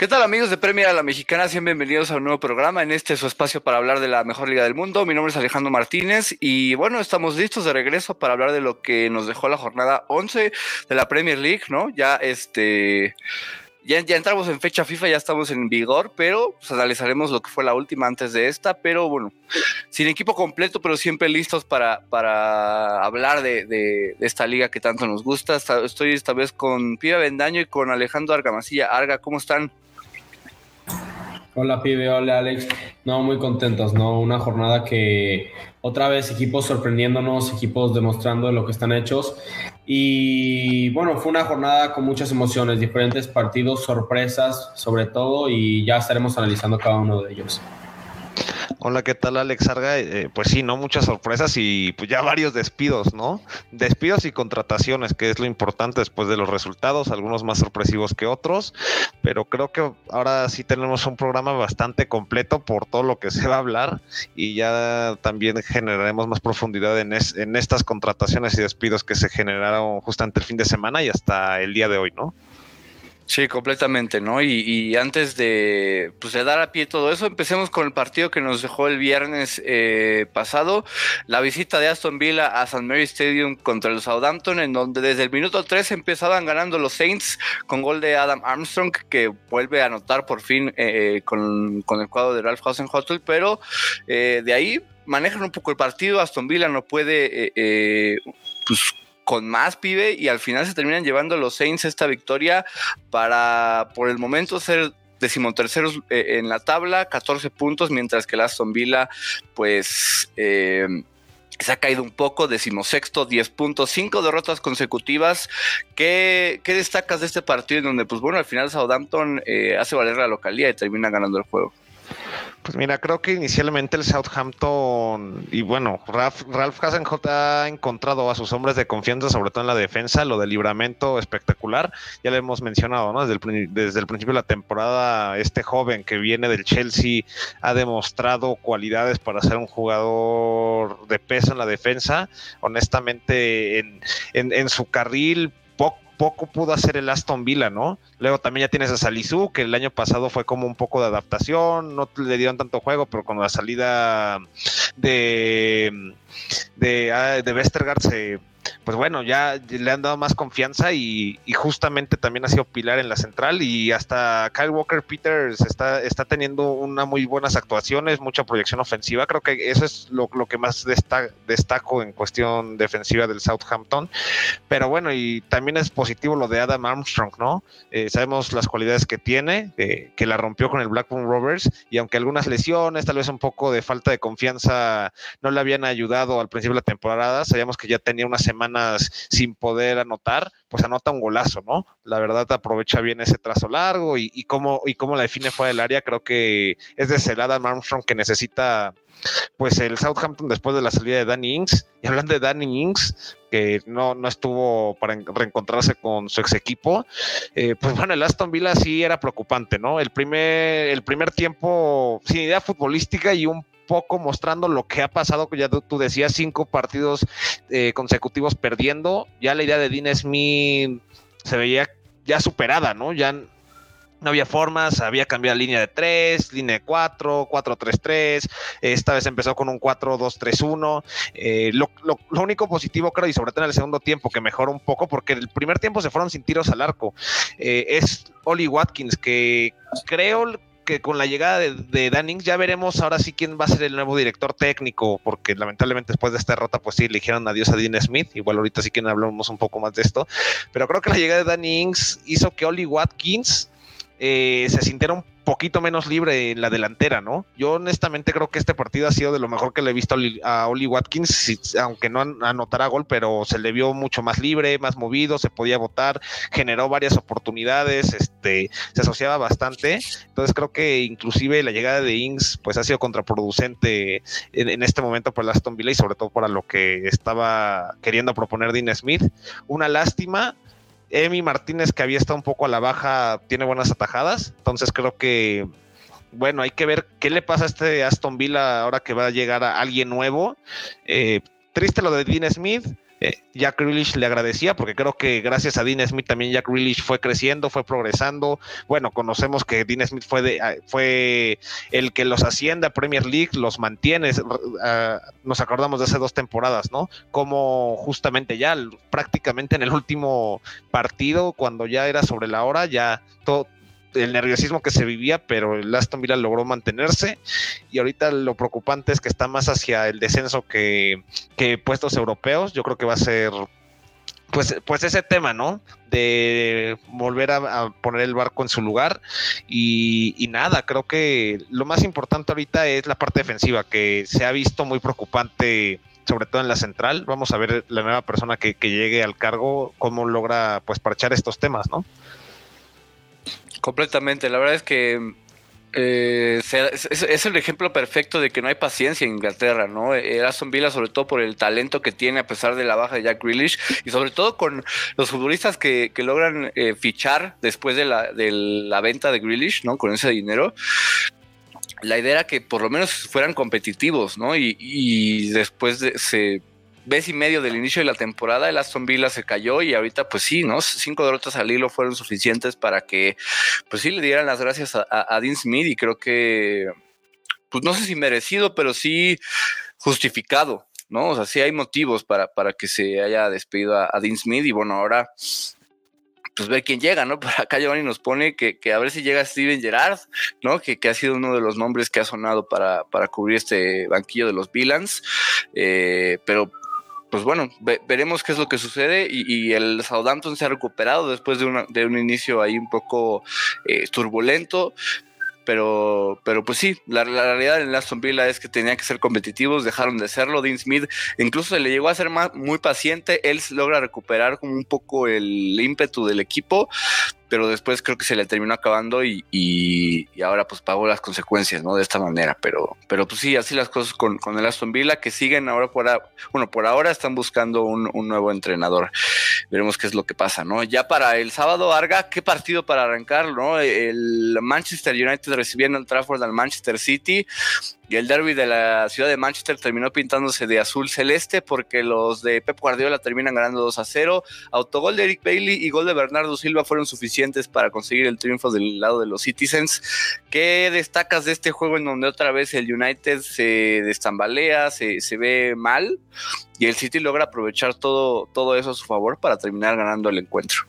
¿Qué tal amigos de Premier a la Mexicana? Bienvenidos a un nuevo programa en este su espacio para hablar de la mejor liga del mundo. Mi nombre es Alejandro Martínez y bueno, estamos listos de regreso para hablar de lo que nos dejó la jornada 11 de la Premier League, ¿no? Ya este ya, ya, entramos en fecha FIFA, ya estamos en vigor, pero pues, analizaremos lo que fue la última antes de esta, pero bueno, sin equipo completo, pero siempre listos para, para hablar de, de, esta liga que tanto nos gusta. Estoy esta vez con Piba Bendaño y con Alejandro Argamasilla. Arga, ¿cómo están? Hola pibe, hola Alex. No, muy contentos, ¿no? Una jornada que otra vez equipos sorprendiéndonos, equipos demostrando lo que están hechos. Y bueno, fue una jornada con muchas emociones, diferentes partidos, sorpresas sobre todo, y ya estaremos analizando cada uno de ellos. Hola, ¿qué tal Alex Arga? Eh, pues sí, ¿no? Muchas sorpresas y pues ya varios despidos, ¿no? Despidos y contrataciones, que es lo importante después de los resultados, algunos más sorpresivos que otros, pero creo que ahora sí tenemos un programa bastante completo por todo lo que se va a hablar y ya también generaremos más profundidad en, en estas contrataciones y despidos que se generaron justamente el fin de semana y hasta el día de hoy, ¿no? Sí, completamente, ¿no? Y, antes de, pues, de dar a pie todo eso, empecemos con el partido que nos dejó el viernes eh, pasado, la visita de Aston Villa a St. Mary Stadium contra el Southampton, en donde desde el minuto 3 empezaban ganando los Saints con gol de Adam Armstrong, que vuelve a anotar por fin eh, con, el cuadro de Ralph Hasenhuttl, pero eh, de ahí manejan un poco el partido, Aston Villa no puede pues, con más pibe y al final se terminan llevando los Saints esta victoria para por el momento ser decimoterceros eh, en la tabla, 14 puntos, mientras que el Aston Villa pues eh, se ha caído un poco, decimosexto, 10 puntos, 5 derrotas consecutivas. ¿Qué, ¿Qué, destacas de este partido en donde pues bueno, al final Southampton eh, hace valer la localidad y termina ganando el juego? Pues mira, creo que inicialmente el Southampton y bueno, Ralph, Ralph ha encontrado a sus hombres de confianza, sobre todo en la defensa, lo del libramento espectacular, ya lo hemos mencionado, ¿no? Desde el, desde el principio de la temporada, este joven que viene del Chelsea ha demostrado cualidades para ser un jugador de peso en la defensa. Honestamente, en, en, en su carril poco pudo hacer el Aston Villa, ¿no? Luego también ya tienes a Salisu, que el año pasado fue como un poco de adaptación, no le dieron tanto juego, pero con la salida de, de, ah, de Westergaard se pues bueno, ya le han dado más confianza y, justamente también ha sido pilar en la central y hasta Kyle Walker Peters está, está teniendo una muy buenas actuaciones, mucha proyección ofensiva. Creo que eso es lo, que más destaco en cuestión defensiva del Southampton. Pero bueno, y también es positivo lo de Adam Armstrong, ¿no? Eh, sabemos las cualidades que tiene, eh, que la rompió con el Blackburn Rovers y aunque algunas lesiones, tal vez un poco de falta de confianza no le habían ayudado al principio de la temporada, sabíamos que ya tenía una semanas sin poder anotar, pues anota un golazo, ¿no? La verdad aprovecha bien ese trazo largo y, cómo, y cómo la define fuera del área, creo que es de celada Armstrong que necesita pues el Southampton después de la salida de Danny Ings. Y hablando de Danny Ings, que no, no estuvo para reencontrarse con su ex equipo, eh, pues bueno, el Aston Villa sí era preocupante, ¿no? El primer, el primer tiempo sin idea futbolística y un poco mostrando lo que ha pasado, que ya tú, decías, cinco partidos eh, consecutivos perdiendo, ya la idea de Dean Smith se veía ya superada, ¿no? Ya no había formas, había cambiado línea de 3, línea de 4, 4-3-3, esta vez empezó con un 4-2-3-1. Eh, lo, único positivo, creo, y sobre todo en el segundo tiempo, que mejoró un poco, porque el primer tiempo se fueron sin tiros al arco, eh, es Oli Watkins, que creo que con la llegada de, de Dannings ya veremos ahora sí quién va a ser el nuevo director técnico, porque lamentablemente después de esta derrota, pues sí, eligieron adiós a Dean Smith. Igual ahorita sí que hablamos un poco más de esto. Pero creo que la llegada de Dannings hizo que Oli Watkins eh, se sintiera un poquito menos libre en la delantera, ¿no? Yo honestamente creo que este partido ha sido de lo mejor que le he visto a Oli Watkins, aunque no anotara gol, pero se le vio mucho más libre, más movido, se podía votar, generó varias oportunidades, este, se asociaba bastante. Entonces creo que inclusive la llegada de Ings pues ha sido contraproducente en, este momento para el Aston Villa y sobre todo para lo que estaba queriendo proponer Dean Smith. Una lástima Emi Martínez, que había estado un poco a la baja, tiene buenas atajadas. Entonces creo que, bueno, hay que ver qué le pasa a este Aston Villa ahora que va a llegar a alguien nuevo. Eh, triste lo de Dean Smith, eh, Jack Grealish le agradecía, porque creo que gracias a Dean Smith también Jack Grealish fue creciendo, fue progresando. Bueno, conocemos que Dean Smith fue, de, ah, fue el que los asciende a Premier League, los mantiene. Ah, nos acordamos de hace dos temporadas, ¿no? Como justamente ya prácticamente en el último partido, cuando ya era sobre la hora, ya todo el nerviosismo que se vivía, pero el Aston Villa logró mantenerse y ahorita lo preocupante es que está más hacia el descenso que, puestos europeos. Yo creo que va a ser pues, pues ese tema, ¿no? De volver a, poner el barco en su lugar y, y, nada, creo que lo más importante ahorita es la parte defensiva, que se ha visto muy preocupante sobre todo en la central. Vamos a ver la nueva persona que, que llegue al cargo, cómo logra pues parchar estos temas, ¿no? Completamente. La verdad es que eh, es, el ejemplo perfecto de que no hay paciencia en Inglaterra, ¿no? Era Aston Villa, sobre todo por el talento que tiene a pesar de la baja de Jack Grealish y sobre todo con los futbolistas que, logran eh, fichar después de la, de la venta de Grealish, ¿no? Con ese dinero. La idea era que por lo menos fueran competitivos, ¿no? Y, y después de, se vez y medio del inicio de la temporada, el Aston Villa se cayó y ahorita, pues sí, ¿no? Cinco derrotas al hilo fueron suficientes para que, pues sí, le dieran las gracias a, Dean Smith y creo que, pues no sé si merecido, pero sí justificado, ¿no? O sea, sí hay motivos para, para que se haya despedido a, Dean Smith y bueno, ahora pues ver quién llega, ¿no? Por acá Giovanni nos pone que, a ver si llega Steven Gerrard, ¿no? Que, ha sido uno de los nombres que ha sonado para, para cubrir este banquillo de los Villans, eh, pero pues bueno, veremos qué es lo que sucede y, el Southampton se ha recuperado después de, de un inicio ahí un poco eh, turbulento, pero, pero pues sí, la, realidad en Aston Villa es que tenía que ser competitivos, dejaron de serlo. Dean Smith incluso se le llegó a ser muy paciente, él logra recuperar como un poco el ímpetu del equipo, pero después creo que se le terminó acabando y, y, ahora pues pagó las consecuencias, ¿no? De esta manera, pero, pero pues sí, así las cosas con, con el Aston Villa, que siguen ahora por, bueno, por ahora están buscando un, un, nuevo entrenador. Veremos qué es lo que pasa, ¿no? Ya para el sábado, Arga, qué partido para arrancar, ¿no? El Manchester United recibiendo el Trafford al Manchester City. Y el derby de la ciudad de Manchester terminó pintándose de azul celeste porque los de Pep Guardiola terminan ganando 2 a 0. Autogol de Eric Bailey y gol de Bernardo Silva fueron suficientes para conseguir el triunfo del lado de los Citizens. ¿Qué destacas de este juego en donde otra vez el United se destambalea, se, se ve mal y el City logra aprovechar todo, todo eso a su favor para terminar ganando el encuentro?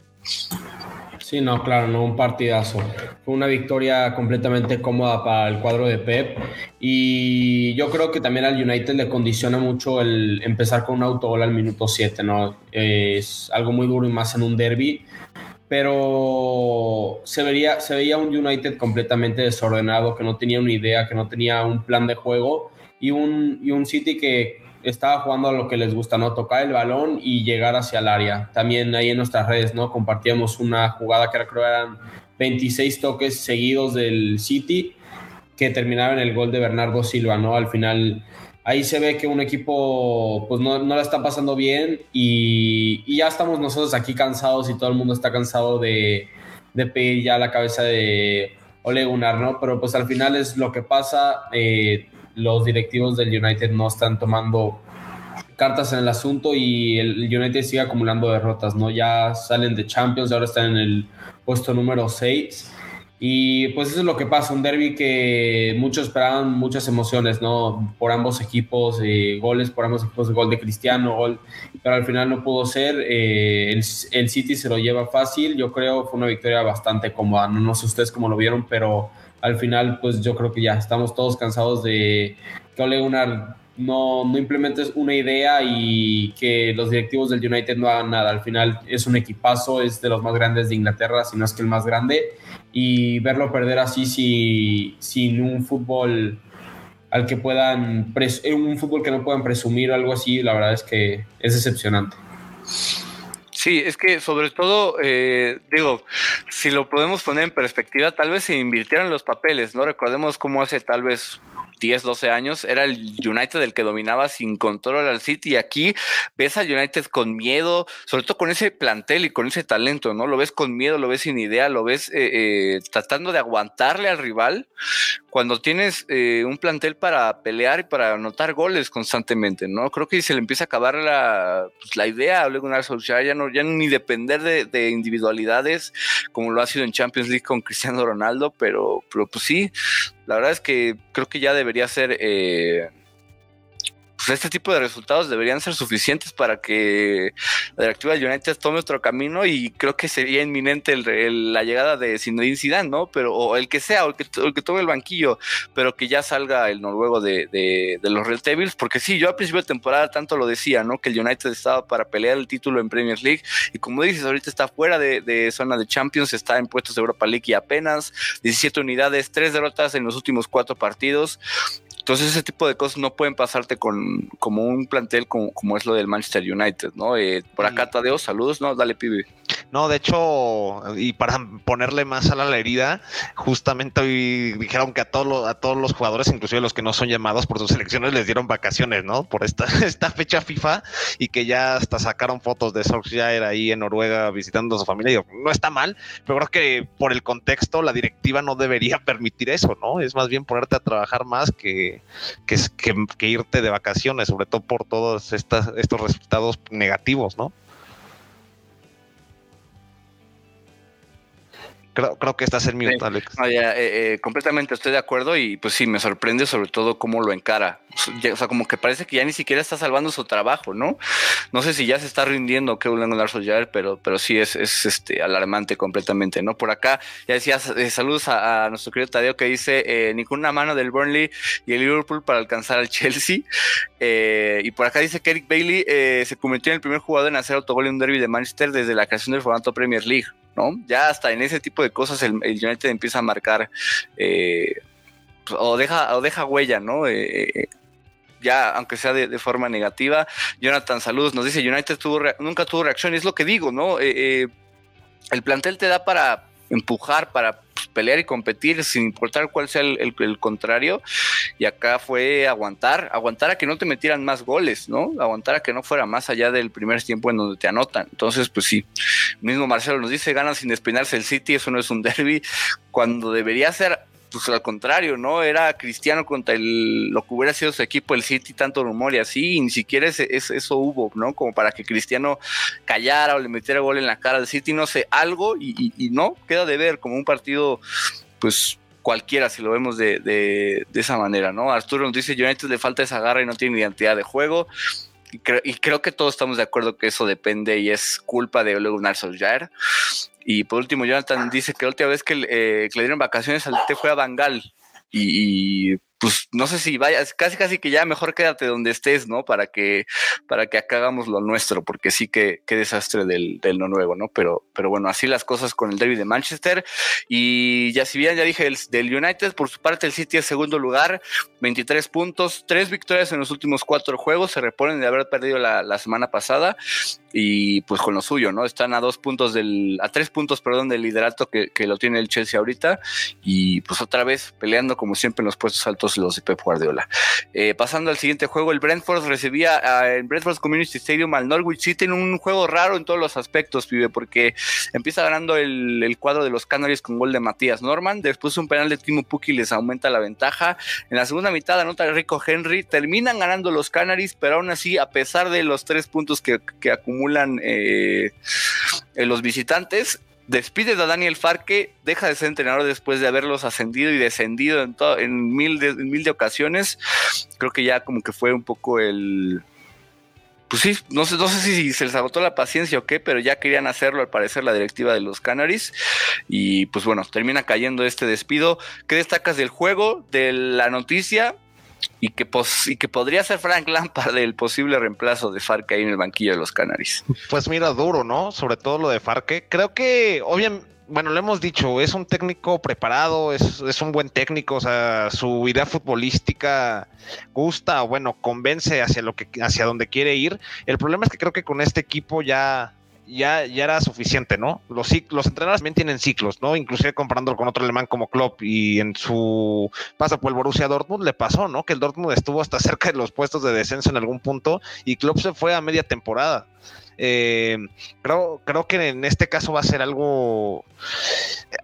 Sí, no, claro, no, un partidazo. Fue una victoria completamente cómoda para el cuadro de Pep y yo creo que también al United le condiciona mucho el empezar con un autogol al minuto 7, ¿no? Es algo muy duro y más en un derby, pero se, se veía un United completamente desordenado, que no tenía una idea, que no tenía un plan de juego y un, y un City que estaba jugando a lo que les gusta, ¿no? Tocar el balón y llegar hacia el área. También ahí en nuestras redes, ¿no? Compartíamos una jugada que creo eran 26 toques seguidos del City que terminaban en el gol de Bernardo Silva, ¿no? Al final ahí se ve que un equipo pues no, no la está pasando bien y, ya estamos nosotros aquí cansados y todo el mundo está cansado de, de pedir ya la cabeza de Ole Gunnar, ¿no? Pero pues al final es lo que pasa. Eh, los directivos del United no están tomando cartas en el asunto y el United sigue acumulando derrotas, ¿no? Ya salen de Champions, ahora están en el puesto número 6. Y pues eso es lo que pasa, un derby que muchos esperaban muchas emociones, ¿no? Por ambos equipos, eh, goles por ambos equipos, gol de Cristiano, gol, pero al final no pudo ser. Eh, el, el, City se lo lleva fácil, yo creo fue una victoria bastante cómoda, no, no sé ustedes cómo lo vieron, pero al final, pues yo creo que ya estamos todos cansados de que Ole Gunnar no, no implementes una idea y que los directivos del United no hagan nada. Al final es un equipazo, es de los más grandes de Inglaterra, si no es que el más grande, y verlo perder así si, sin un fútbol al que puedan, un fútbol que no puedan presumir o algo así, la verdad es que es decepcionante. Sí, es que sobre todo, eh, digo, si lo podemos poner en perspectiva, tal vez se invirtieran los papeles, ¿no? Recordemos cómo hace tal vez 10, 12 años, era el United el que dominaba sin control al City y aquí ves al United con miedo, sobre todo con ese plantel y con ese talento, ¿no? Lo ves con miedo, lo ves sin idea, lo ves eh, eh, tratando de aguantarle al rival cuando tienes eh, un plantel para pelear y para anotar goles constantemente, ¿no? Creo que se le empieza a acabar la, pues, la idea a Gunnar Solskjaer, ya no, ya ni depender de, individualidades como lo ha sido en Champions League con Cristiano Ronaldo, pero, pero pues sí, la verdad es que creo que ya debería ser... Eh, pues este tipo de resultados deberían ser suficientes para que la directiva de United tome otro camino y creo que sería inminente la llegada de Zinedine Zidane, ¿no? Pero o el que sea, o el que, el que tome el banquillo, pero que ya salga el noruego de, los Red Devils, porque sí, yo al principio de temporada tanto lo decía, ¿no? Que el United estaba para pelear el título en Premier League y como dices, ahorita está fuera de, zona de Champions, está en puestos de Europa League y apenas 17 unidades, tres derrotas en los últimos cuatro partidos. Entonces ese tipo de cosas no pueden pasarte con como un plantel como, como es lo del Manchester United, ¿no? Eh, por acá Tadeo, saludos, no, dale pibe. No, de hecho, y para ponerle más a la herida, justamente hoy dijeron que a todos los, a todos los jugadores, inclusive los que no son llamados por sus selecciones, les dieron vacaciones, ¿no? Por esta, esta fecha FIFA y que ya hasta sacaron fotos de Solskjaer ahí en Noruega visitando a su familia. Y no está mal, pero creo que por el contexto la directiva no debería permitir eso, ¿no? Es más bien ponerte a trabajar más que que, irte de vacaciones, sobre todo por todos estas, estos resultados negativos, ¿no? Creo, creo que estás en mute, Alex. Eh, eh, completamente estoy de acuerdo y pues sí, me sorprende sobre todo cómo lo encara. O sea, como que parece que ya ni siquiera está salvando su trabajo, ¿no? No sé si ya se está rindiendo un Larson pero, pero sí es, es este, alarmante completamente, ¿no? Por acá ya decías, eh, saludos a, nuestro querido Tadeo que dice, ninguna mano del Burnley y el Liverpool para alcanzar al Chelsea. y por acá dice que Eric Bailey se convirtió en el primer jugador en hacer autogol en un derby de Manchester desde la creación del formato Premier League. Ya hasta en ese tipo de cosas el, United empieza a marcar eh, o, deja, o deja huella, ¿no? Eh, eh, ya, aunque sea de, forma negativa. Jonathan Saludos nos dice, United tuvo nunca tuvo reacción, es lo que digo, ¿no? el plantel te da para empujar, para pues, pelear y competir sin importar cuál sea el, contrario. Y acá fue aguantar, aguantar a que no te metieran más goles, ¿no? Aguantar a que no fuera más allá del primer tiempo en donde te anotan. Entonces, pues sí, mismo Marcelo nos dice, ganan sin despeinarse el City, eso no es un derby, cuando debería ser pues al contrario, ¿no? Era Cristiano contra el, lo que hubiera sido su equipo, el City, tanto rumor y así, y ni siquiera eso hubo, ¿no? Como para que Cristiano callara o le metiera gol en la cara al City, no sé, algo, y, no, queda de ver como un partido, pues cualquiera si lo vemos de, de, esa manera, ¿no? Arturo nos dice, United le falta esa garra y no tiene identidad de juego. Y, creo que todos estamos de acuerdo que eso depende y es culpa de Ole Gunnar Solskjaer. Y por último, Jonathan dice que la última vez que, eh, le dieron vacaciones al te fue a Bangal. y, pues no sé si vayas, casi casi que ya mejor quédate donde estés, ¿no? Para que, para que acá hagamos lo nuestro, porque sí que qué desastre del, del no nuevo, ¿no? Pero, pero bueno, así las cosas con el derby de Manchester. Y ya si bien ya dije del, United, por su parte el City es segundo lugar, 23 puntos, tres victorias en los últimos cuatro juegos, se reponen de haber perdido la semana pasada y pues con lo suyo, ¿no? Están a dos puntos del, a tres puntos, perdón, del liderato que, que lo tiene el Chelsea ahorita y pues otra vez peleando como siempre en los puestos altos los de Pep Guardiola. Eh, pasando al siguiente juego, el Brentford recibía en Brentford Community Stadium al Norwich City en un juego raro en todos los aspectos, pibe, porque empieza ganando el, cuadro de los Canaries con gol de Matías Norman, después un penal de Timo Pukki les aumenta la ventaja, en la segunda mitad anota el Rico Henry, terminan ganando los Canaries, pero aún así, a pesar de los tres puntos que, acumulan eh, los visitantes, despide a Daniel Farque, deja de ser entrenador después de haberlos ascendido y descendido en, en, mil, de, mil de ocasiones. Creo que ya como que fue un poco el... Pues sí, no sé, no sé si se les agotó la paciencia o qué, pero ya querían hacerlo al parecer la directiva de los Canaries. Y pues bueno, termina cayendo este despido. ¿Qué destacas del juego, de la noticia? Y que, y que podría ser Frank Lampard el posible reemplazo de Farke ahí en el banquillo de los Canaries. Pues mira, duro, ¿no? Sobre todo lo de Farke. Creo que, obviamente, bueno, lo hemos dicho, es un técnico preparado, es, es, un buen técnico, o sea, su idea futbolística gusta, bueno, convence hacia lo que, hacia donde quiere ir. El problema es que creo que con este equipo ya ya, ya era suficiente, ¿no? Los, los entrenadores también tienen ciclos, ¿no? Inclusive comparándolo con otro alemán como Klopp y en su paso por el Borussia Dortmund le pasó, ¿no? Que el Dortmund estuvo hasta cerca de los puestos de descenso en algún punto y Klopp se fue a media temporada. Eh, creo, creo que en este caso va a ser algo.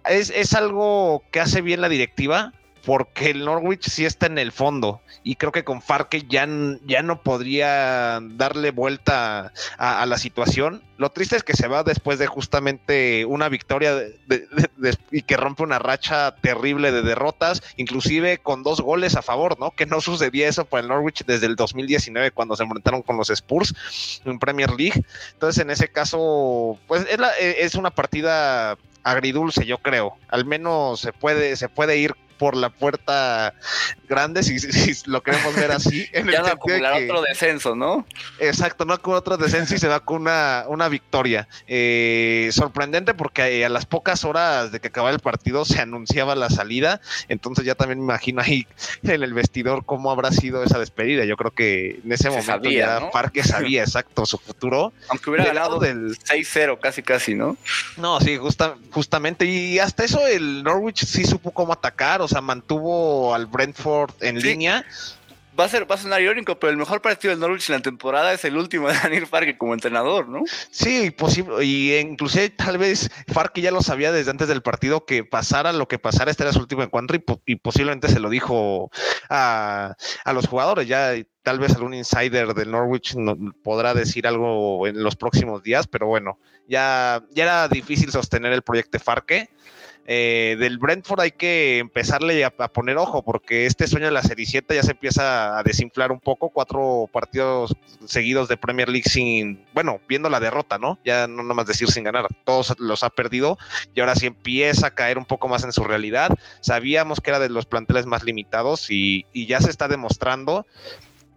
Es, es algo que hace bien la directiva, porque el Norwich sí está en el fondo y creo que con Farke ya, no podría darle vuelta a, la situación. Lo triste es que se va después de justamente una victoria y que rompe una racha terrible de derrotas, inclusive con dos goles a favor, ¿no? Que no sucedía eso para el Norwich desde el 2019 cuando se enfrentaron con los Spurs en Premier League. Entonces en ese caso, pues es, es una partida agridulce, yo creo. Al menos se puede, se puede ir por la puerta grande, si, lo queremos ver así. En ya no acumular otro descenso, ¿no? Exacto, no acumular otro descenso y se va con una, una victoria. Eh, sorprendente porque a las pocas horas de que acababa el partido se anunciaba la salida, entonces ya también me imagino ahí en el vestidor cómo habrá sido esa despedida. Yo creo que en ese momento ya Parque sabía exacto su futuro. Aunque hubiera ganado del 6-0 casi casi, ¿no? No, sí, justamente. Y hasta eso el Norwich sí supo cómo atacar, o sea, mantuvo al Brentford en línea. Va a, ser, va a sonar irónico, pero el mejor partido del Norwich en la temporada es el último de Daniel Farke como entrenador, ¿no? Sí, posible. Y inclusive tal vez Farke ya lo sabía desde antes del partido que pasara lo que pasara, este era su último encuentro y, posiblemente se lo dijo a, a los jugadores. Ya tal vez algún insider del Norwich no, podrá decir algo en los próximos días, pero bueno, ya, ya era difícil sostener el proyecto Farke eh, del Brentford hay que empezarle a, poner ojo, porque este sueño de la Cenicienta ya se empieza a desinflar un poco. Cuatro partidos seguidos de Premier League sin, bueno, viendo la derrota, ¿no? Ya no más decir sin ganar, todos los ha perdido y ahora sí empieza a caer un poco más en su realidad. Sabíamos que era de los planteles más limitados y, y ya se está demostrando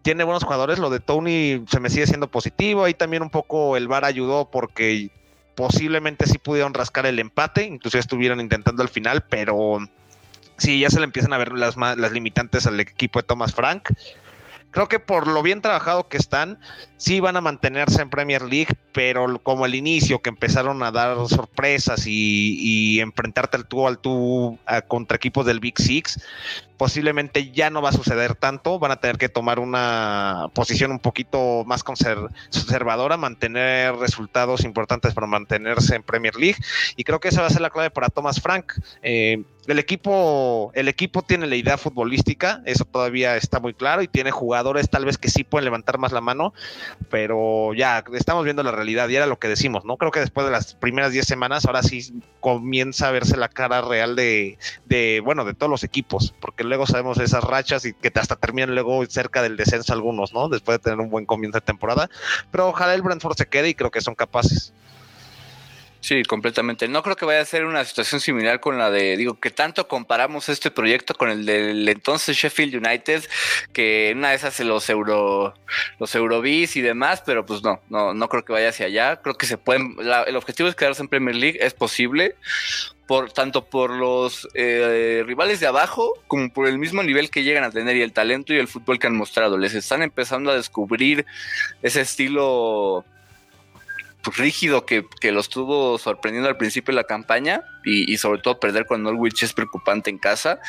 tiene buenos jugadores. Lo de Tony se me sigue siendo positivo. Ahí también un poco el VAR ayudó porque posiblemente sí pudieron rascar el empate, incluso estuvieron intentando al final, pero sí, ya se le empiezan a ver las, las limitantes al equipo de Thomas Frank. Creo que por lo bien trabajado que están, sí van a mantenerse en Premier League, pero como el inicio, que empezaron a dar sorpresas y, enfrentarte al tú al tú contra equipos del Big Six, posiblemente ya no va a suceder tanto, van a tener que tomar una posición un poquito más conservadora, mantener resultados importantes para mantenerse en Premier League, y creo que esa va a ser la clave para Thomas Frank. Eh, el equipo, el equipo tiene la idea futbolística, eso todavía está muy claro, y tiene jugadores tal vez que sí pueden levantar más la mano, pero ya estamos viendo la realidad y era lo que decimos, ¿no? Creo que después de las primeras 10 semanas, ahora sí comienza a verse la cara real de, de, bueno, de todos los equipos, porque luego sabemos esas rachas y que hasta terminan luego cerca del descenso algunos, ¿no? Después de tener un buen comienzo de temporada, pero ojalá el Brentford se quede y creo que son capaces. Sí, completamente. No creo que vaya a ser una situación similar con la de, digo, que tanto comparamos este proyecto con el del entonces Sheffield United, que una de esas los euro, los Eurobis y demás, pero pues no, no, no creo que vaya hacia allá. Creo que se pueden, el objetivo es quedarse en Premier League, es posible. Por, tanto por los eh, rivales de abajo como por el mismo nivel que llegan a tener y el talento y el fútbol que han mostrado. Les están empezando a descubrir ese estilo pues, rígido que, los estuvo sorprendiendo al principio de la campaña y, sobre todo perder con Norwich es preocupante en casa.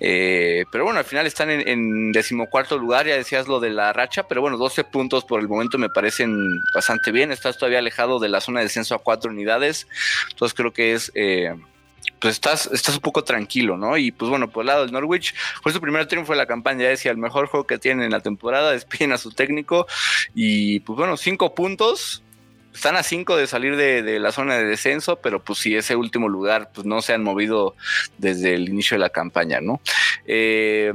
Eh, pero bueno, al final están en, decimocuarto lugar, ya decías lo de la racha, pero bueno, 12 puntos por el momento me parecen bastante bien. Estás todavía alejado de la zona de descenso a cuatro unidades, entonces creo que es... Eh, pues estás, estás un poco tranquilo, ¿no? Y pues bueno, por el lado del Norwich, fue su primer triunfo de la campaña, decía, el mejor juego que tienen en la temporada, despiden a su técnico y pues bueno, cinco puntos, están a cinco de salir de, la zona de descenso, pero pues si ese último lugar pues no se han movido desde el inicio de la campaña, ¿no? Eh,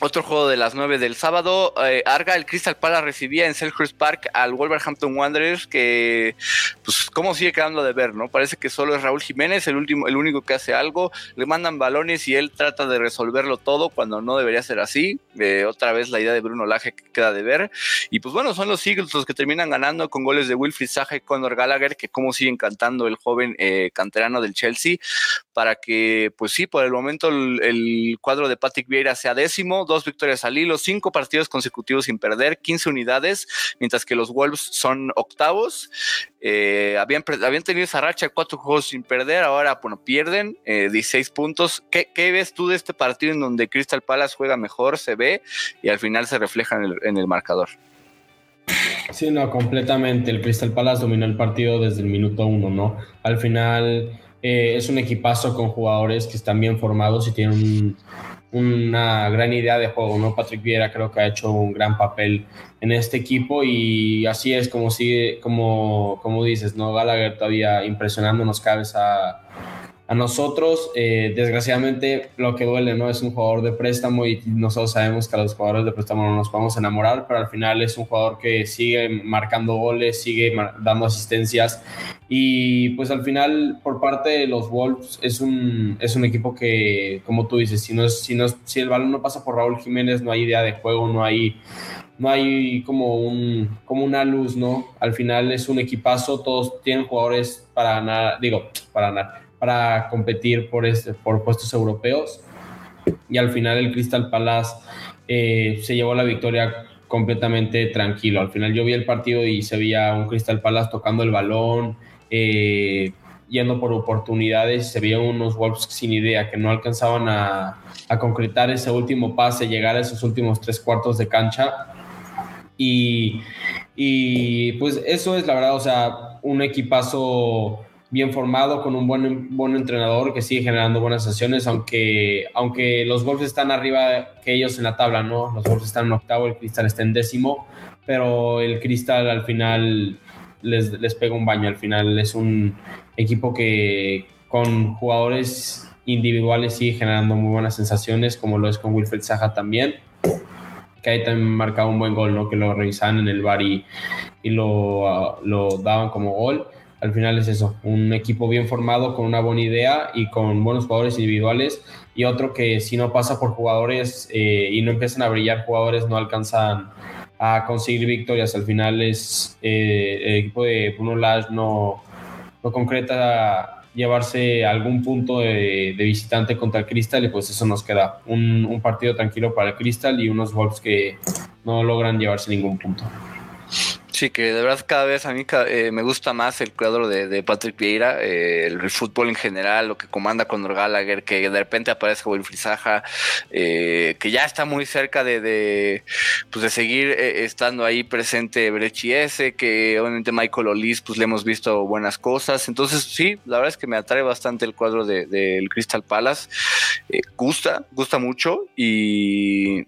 otro juego de las 9 del sábado, eh, Arga, el Crystal Palace recibía en Selhurst Park al Wolverhampton Wanderers, que, pues, ¿cómo sigue quedando de ver, no? Parece que solo es Raúl Jiménez el, último, el único que hace algo, le mandan balones y él trata de resolverlo todo cuando no debería ser así. Eh, otra vez la idea de Bruno Laje que queda de ver. Y pues bueno, son los Eagles los que terminan ganando con goles de Wilfried Zaha y Conor Gallagher, que cómo siguen cantando el joven eh, canterano del Chelsea, para que, pues sí, por el momento el, el cuadro de Patrick Vieira sea décimo dos victorias al hilo, cinco partidos consecutivos sin perder, 15 unidades, mientras que los Wolves son octavos. Eh, habían, habían tenido esa racha cuatro juegos sin perder, ahora bueno, pierden 16 puntos. ¿Qué, ¿Qué, ves tú de este partido en donde Crystal Palace juega mejor, se ve y al final se refleja en el, en el marcador? Sí, no, completamente. El Crystal Palace dominó el partido desde el minuto uno, ¿no? Al final eh, es un equipazo con jugadores que están bien formados y tienen una gran idea de juego, ¿no? Patrick Vieira creo que ha hecho un gran papel en este equipo y así es como sigue, como, como dices, ¿no? Gallagher todavía impresionándonos cada vez a a nosotros, eh, desgraciadamente, lo que duele, ¿no? Es un jugador de préstamo y nosotros sabemos que a los jugadores de préstamo no nos podemos enamorar, pero al final es un jugador que sigue marcando goles, sigue dando asistencias y pues al final por parte de los Wolves es un, es un equipo que, como tú dices, si, no si, no si el balón no pasa por Raúl Jiménez, no hay idea de juego, no hay no hay como, un, como una luz, ¿no? Al final es un equipazo, todos tienen jugadores para nada, digo, para nada, para competir por, este, por puestos europeos. Y al final el Crystal Palace eh, se llevó la victoria completamente tranquilo. Al final yo vi el partido y se veía un Crystal Palace tocando el balón, eh, yendo por oportunidades, se veían unos Wolves sin idea, que no alcanzaban a, a, concretar ese último pase, llegar a esos últimos tres cuartos de cancha. Y, y pues eso es la verdad, o sea, un equipazo bien formado, con un buen, buen entrenador que sigue generando buenas sesiones, aunque, aunque los Wolves están arriba que ellos en la tabla, ¿no? Los Wolves están en octavo, el Cristal está en décimo, pero el Cristal al final les, les pega un baño, al final es un equipo que con jugadores individuales sigue generando muy buenas sensaciones, como lo es con Wilfred Saja también, que ahí también marcado un buen gol, ¿no? Que lo revisaban en el bar y, y lo, uh, lo daban como gol al final es eso, un equipo bien formado con una buena idea y con buenos jugadores individuales y otro que si no pasa por jugadores eh, y no empiezan a brillar jugadores no alcanzan a conseguir victorias. Al final es eh, el equipo de Bruno Lage no, no concreta llevarse algún punto de, visitante contra el Crystal y pues eso nos queda un, un partido tranquilo para el Crystal y unos Wolves que no logran llevarse ningún punto. Sí, que de verdad cada vez a mí eh, me gusta más el cuadro de, Patrick Vieira, eh, el fútbol en general, lo que comanda con Gallagher, que de repente aparece Wilfried Saja, eh, que ya está muy cerca de, pues de seguir estando ahí presente Brechi S, que obviamente Michael Olis, pues le hemos visto buenas cosas. Entonces, sí, la verdad es que me atrae bastante el cuadro del Crystal Palace. gusta, gusta mucho y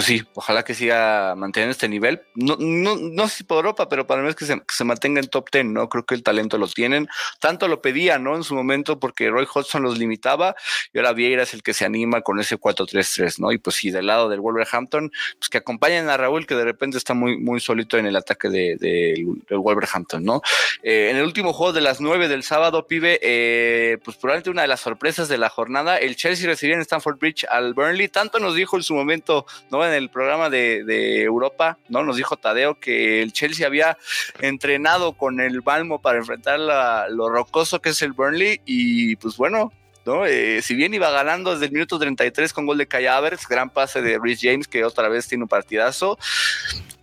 pues sí, ojalá que siga manteniendo este nivel. No, no, no sé si por Europa, pero para mí es que se, mantenga en top 10, ¿no? Creo que el talento lo tienen. Tanto lo pedía, ¿no? En su momento, porque Roy Hodgson los limitaba y ahora Vieira es el que se anima con ese 4-3-3, ¿no? Y pues sí, del lado del Wolverhampton, pues que acompañen a Raúl, que de repente está muy, muy solito en el ataque de, Wolverhampton, ¿no? Eh, en el último juego de las 9 del sábado, pibe, eh, pues probablemente una de las sorpresas de la jornada, el Chelsea recibía en Stamford Bridge al Burnley. Tanto nos dijo en su momento, ¿no? En el programa de, Europa, ¿no? Nos dijo Tadeo que el Chelsea había entrenado con el Balmo para enfrentar lo rocoso que es el Burnley y pues bueno, ¿no? Eh, si bien iba ganando desde el minuto 33 con gol de Kai gran pase de Rhys James que otra vez tiene un partidazo,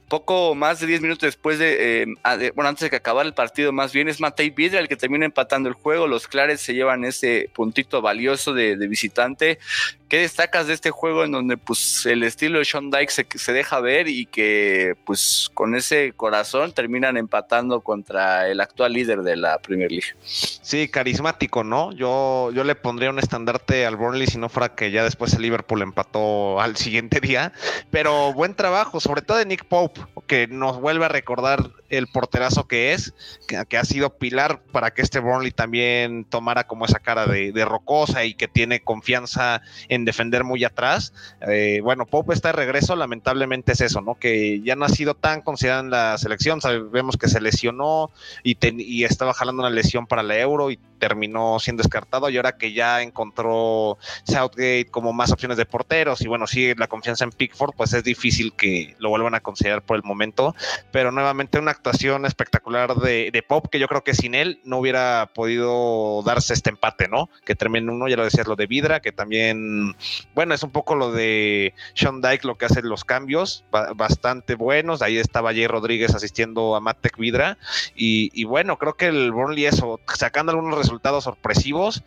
poco más de 10 minutos después eh, de, bueno, antes de que acabara el partido, más bien es Matei Vidra el que termina empatando el juego. Los Clares se llevan ese puntito valioso de, visitante. ¿Qué destacas de este juego en donde pues el estilo de Sean Dyke se, se, deja ver y que pues con ese corazón terminan empatando contra el actual líder de la Premier League? Sí, carismático, ¿no? Yo, yo le pondría un estandarte al Burnley si no fuera que ya después el Liverpool empató al siguiente día. Pero buen trabajo, sobre todo de Nick Pope, que nos vuelve a recordar el porterazo que es, que, ha sido pilar para que este Burnley también tomara como esa cara de, rocosa y que tiene confianza en defender muy atrás. Eh, bueno, Pope está de regreso, lamentablemente es eso, ¿no? Que ya no ha sido tan considerado en la selección, sabemos que se lesionó y, y estaba jalando una lesión para la Euro y terminó siendo descartado y ahora que ya encontró Southgate como más opciones de porteros y bueno, sigue la confianza en Pickford, pues es difícil que lo vuelvan a considerar por el momento, pero nuevamente una actuación espectacular de, Pop que yo creo que sin él no hubiera podido darse este empate, ¿no? Que termine uno, ya lo decías, lo de Vidra, que también, bueno, es un poco lo de Sean Dyke, lo que hace los cambios, bastante buenos, ahí estaba Jay Rodríguez asistiendo a Matek Vidra, y, y bueno, creo que el Burnley eso, sacando algunos resultados sorpresivos,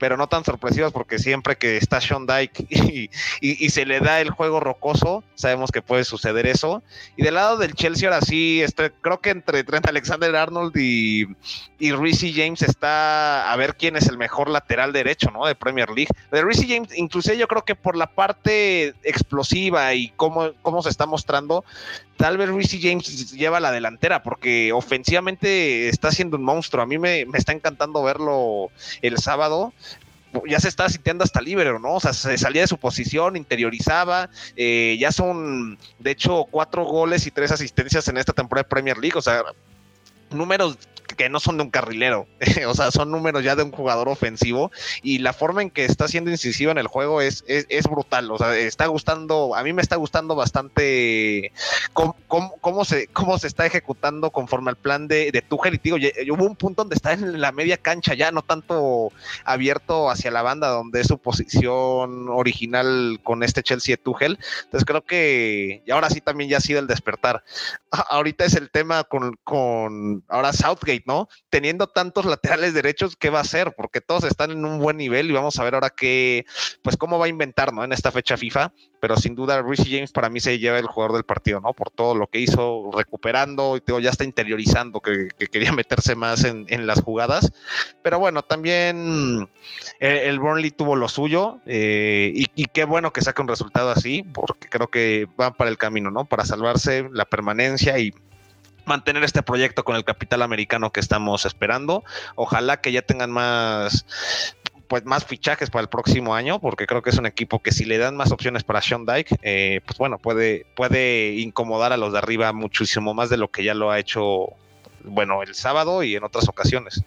pero no tan sorpresivas porque siempre que está Sean Dyke y, se le da el juego rocoso, sabemos que puede suceder eso. Y del lado del Chelsea ahora sí, este, creo que entre Trent Alexander Arnold y, y James está a ver quién es el mejor lateral derecho, ¿no? De Premier League. De Reece James, inclusive yo creo que por la parte explosiva y cómo, cómo se está mostrando, tal vez Reece James lleva la delantera porque ofensivamente está siendo un monstruo. A mí me, está encantando verlo el sábado ya se está sintiendo hasta libre, ¿no? O sea, se salía de su posición, interiorizaba, eh, ya son, de hecho, cuatro goles y tres asistencias en esta temporada de Premier League, o sea, números que no son de un carrilero, o sea, son números ya de un jugador ofensivo y la forma en que está siendo incisivo en el juego es, es, brutal, o sea, está gustando, a mí me está gustando bastante cómo, se, cómo se está ejecutando conforme al plan de, de Tuchel y digo, hubo un punto donde está en la media cancha ya, no tanto abierto hacia la banda donde es su posición original con este Chelsea de Tuchel, entonces creo que y ahora sí también ya ha sido el despertar. Ahorita es el tema con, con ahora Southgate, ¿no? Teniendo tantos laterales derechos, ¿qué va a hacer? Porque todos están en un buen nivel y vamos a ver ahora qué, pues cómo va a inventar, ¿no? En esta fecha FIFA, pero sin duda Rishi James para mí se lleva el jugador del partido, ¿no? Por todo lo que hizo recuperando y ya está interiorizando que, quería meterse más en, las jugadas, pero bueno, también eh, el, Burnley tuvo lo suyo eh, y, y qué bueno que saque un resultado así, porque creo que van para el camino, ¿no? Para salvarse la permanencia y mantener este proyecto con el capital americano que estamos esperando. Ojalá que ya tengan más pues más fichajes para el próximo año, porque creo que es un equipo que si le dan más opciones para Sean Dyke, eh, pues bueno, puede, puede incomodar a los de arriba muchísimo más de lo que ya lo ha hecho, bueno, el sábado y en otras ocasiones.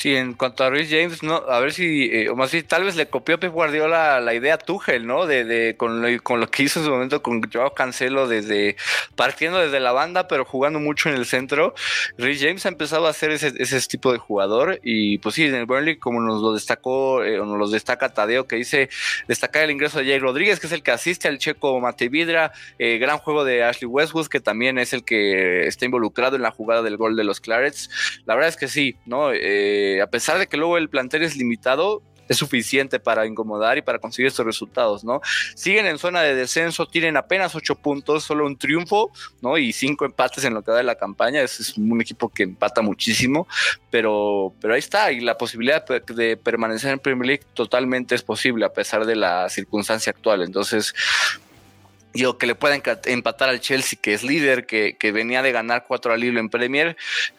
Sí, en cuanto a Rhys James, no, a ver si, eh, o más bien, tal vez le copió Pep Guardiola la idea a Tuchel, ¿no? De, de con, lo, con, lo, que hizo en su momento con Joao Cancelo, desde partiendo desde la banda, pero jugando mucho en el centro. Rhys James ha empezado a hacer ese, ese tipo de jugador y pues sí, en el Burnley, como nos lo destacó, eh, o nos lo destaca Tadeo, que dice destacar el ingreso de Jay Rodríguez, que es el que asiste al checo Mate Vidra, eh, gran juego de Ashley Westwood, que también es el que está involucrado en la jugada del gol de los Clarets. La verdad es que sí, ¿no? Eh, a pesar de que luego el plantel es limitado, es suficiente para incomodar y para conseguir estos resultados, ¿no? Siguen en zona de descenso, tienen apenas ocho puntos, solo un triunfo, ¿no? Y cinco empates en lo que da de la campaña. Es, un equipo que empata muchísimo, pero, pero ahí está. Y la posibilidad de permanecer en Premier League totalmente es posible a pesar de la circunstancia actual. Entonces, yo que le pueda empatar al Chelsea, que es líder, que, venía de ganar cuatro al hilo en Premier,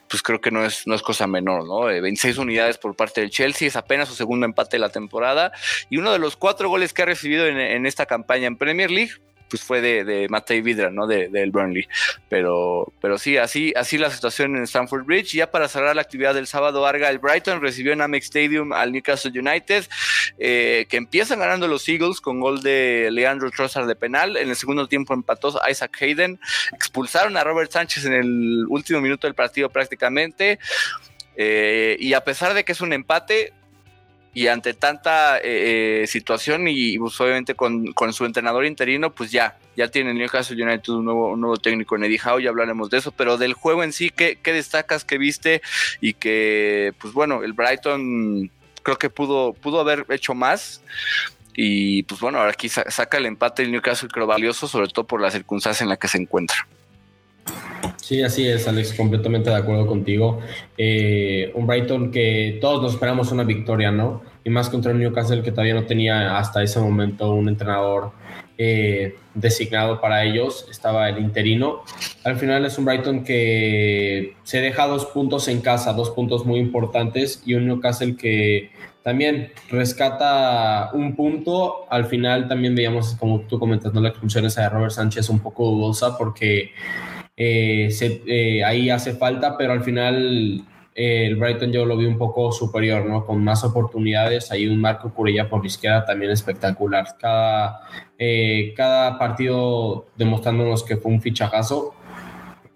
pues creo que no es, no es cosa menor, ¿no? 26 eh, unidades por parte del Chelsea, es apenas su segundo empate de la temporada y uno de los cuatro goles que ha recibido en esta campaña en Premier League pues fue de, de Matei Vidra, ¿no? De, del Burnley. Pero, pero sí, así, así la situación en Stamford Bridge. Ya para cerrar la actividad del sábado, Arga, el Brighton recibió en Amex Stadium al Newcastle United, eh, que empiezan ganando los Eagles con gol de Leandro Trossard de penal. En el segundo tiempo empató Isaac Hayden. Expulsaron a Robert Sánchez en el último minuto del partido prácticamente. Eh, y a pesar de que es un empate, y ante tanta eh, eh, situación y pues, obviamente con, su entrenador interino, pues ya, ya tiene el Newcastle United un nuevo, nuevo técnico en Eddie Howe, ya hablaremos de eso, pero del juego en sí, ¿qué, ¿qué, destacas que viste? Y que, pues bueno, el Brighton creo que pudo, pudo haber hecho más. Y pues bueno, ahora aquí saca el empate el Newcastle creo valioso, sobre todo por la circunstancia en la que se encuentra. Sí, así es, Alex, completamente de acuerdo contigo. Eh, un Brighton que todos nos esperamos una victoria, ¿no? Y más contra el Newcastle que todavía no tenía hasta ese momento un entrenador eh, designado para ellos, estaba el interino. Al final es un Brighton que se deja dos puntos en casa, dos puntos muy importantes, y un Newcastle que también rescata un punto. Al final también veíamos, como tú comentas, ¿no? la expulsión esa de Robert Sánchez un poco dudosa porque eh, eh, ahí hace falta, pero al final eh, el Brighton yo lo vi un poco superior, ¿no? Con más oportunidades. Hay un Marco Curilla por la izquierda también espectacular. Cada, eh, cada partido demostrándonos que fue un fichajazo,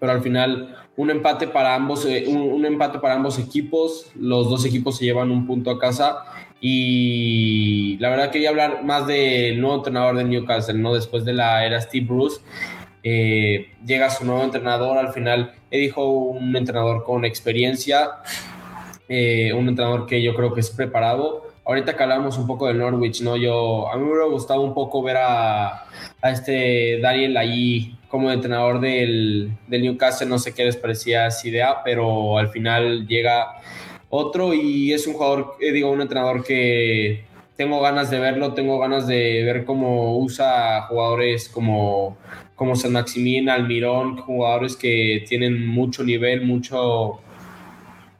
pero al final un empate para ambos, eh, un, empate para ambos equipos. Los dos equipos se llevan un punto a casa. Y la verdad quería hablar más del nuevo entrenador de Newcastle, ¿no? Después de la era Steve Bruce, eh, llega su nuevo entrenador. Al final, dijo un entrenador con experiencia, eh, un entrenador que yo creo que es preparado. Ahorita que hablamos un poco del Norwich, ¿no? Yo, a mí me hubiera gustado un poco ver a, este Daniel ahí como entrenador del, del, Newcastle, no sé qué les parecía esa idea, pero al final llega otro y es un jugador, eh, digo, un entrenador que tengo ganas de verlo, tengo ganas de ver cómo usa jugadores como, como San Maximín, Almirón, jugadores que tienen mucho nivel, mucho,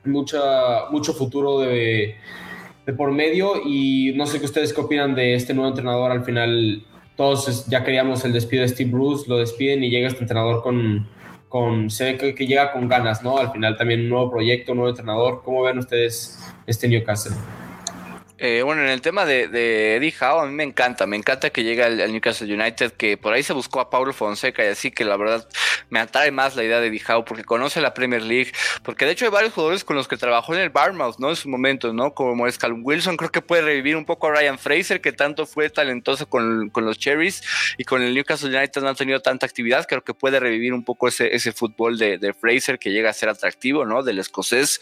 mucha, mucho futuro de, por medio y no sé qué ustedes qué opinan de este nuevo entrenador al final todos ya queríamos el despido de Steve Bruce, lo despiden y llega este entrenador con, con se ve que, llega con ganas, ¿no? Al final también un nuevo proyecto, un nuevo entrenador. ¿Cómo ven ustedes este Newcastle? Eh, bueno, en el tema de, de, Eddie Howe, a mí me encanta, me encanta que llegue al, Newcastle United, que por ahí se buscó a Paulo Fonseca y así que la verdad me atrae más la idea de Eddie Howe porque conoce la Premier League, porque de hecho hay varios jugadores con los que trabajó en el Barmouth, ¿no? En su momento, ¿no? Como es Calum Wilson, creo que puede revivir un poco a Ryan Fraser, que tanto fue talentoso con, con los Cherries y con el Newcastle United no ha tenido tanta actividad, creo que puede revivir un poco ese, ese fútbol de, de Fraser que llega a ser atractivo, ¿no? Del escocés.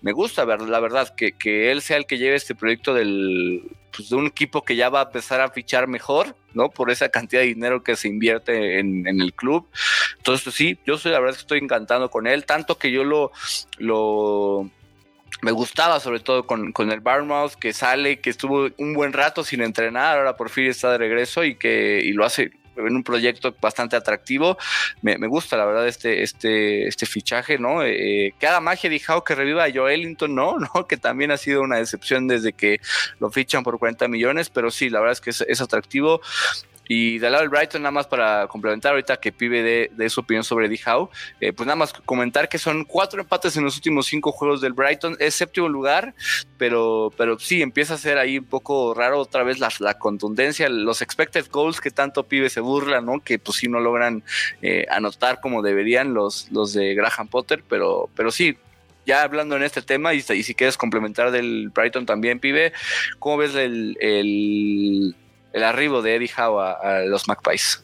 Me gusta ver, la verdad, que, que él sea el que lleve este proyecto del pues, de un equipo que ya va a empezar a fichar mejor, ¿no? Por esa cantidad de dinero que se invierte en, el club. Entonces, pues, sí, yo soy la verdad que estoy encantado con él, tanto que yo lo, lo me gustaba sobre todo con, con, el Barmouth que sale, que estuvo un buen rato sin entrenar, ahora por fin está de regreso y que y lo hace en un proyecto bastante atractivo. Me, gusta, la verdad, este, este, este fichaje, ¿no? Eh, que haga magia de que reviva a Joelinton, ¿no? ¿no? Que también ha sido una decepción desde que lo fichan por 40 millones, pero sí, la verdad es que es atractivo. Y del lado del Brighton, nada más para complementar ahorita que pibe de, su opinión sobre Eddie Howe, eh, pues nada más comentar que son cuatro empates en los últimos cinco juegos del Brighton, es séptimo lugar, pero, pero sí empieza a ser ahí un poco raro otra vez la, la contundencia, los expected goals que tanto pibe se burla, ¿no? Que pues sí no logran eh, anotar como deberían los, los de Graham Potter, pero, pero sí, ya hablando en este tema y, si quieres complementar del Brighton también, pibe, ¿cómo ves el el arribo de Eddie Howe a, los Magpies.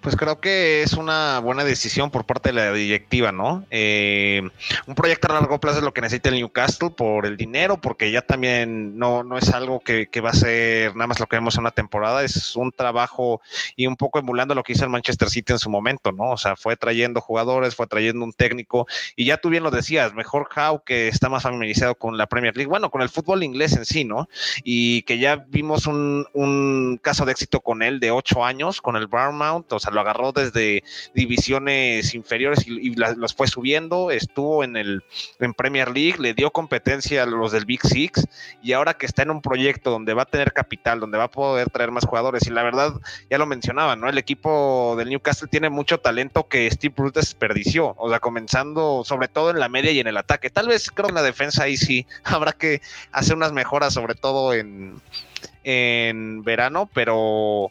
Pues creo que es una buena decisión por parte de la directiva, ¿no? Eh, un proyecto a largo plazo es lo que necesita el Newcastle por el dinero, porque ya también no, no es algo que, va a ser nada más lo que vemos en una temporada, es un trabajo y un poco emulando lo que hizo el Manchester City en su momento, ¿no? O sea, fue trayendo jugadores, fue trayendo un técnico, y ya tú bien lo decías, mejor Howe que está más familiarizado con la Premier League, bueno, con el fútbol inglés en sí, ¿no? Y que ya vimos un, un caso de éxito con él de ocho años, con el O sea, lo agarró desde divisiones inferiores y, los fue subiendo, estuvo en el en Premier League, le dio competencia a los del Big Six y ahora que está en un proyecto donde va a tener capital, donde va a poder traer más jugadores y la verdad, ya lo mencionaba, ¿no? El equipo del Newcastle tiene mucho talento que Steve Bruce desperdició, o sea, comenzando sobre todo en la media y en el ataque. Tal vez creo en la defensa ahí sí habrá que hacer unas mejoras, sobre todo en en verano, pero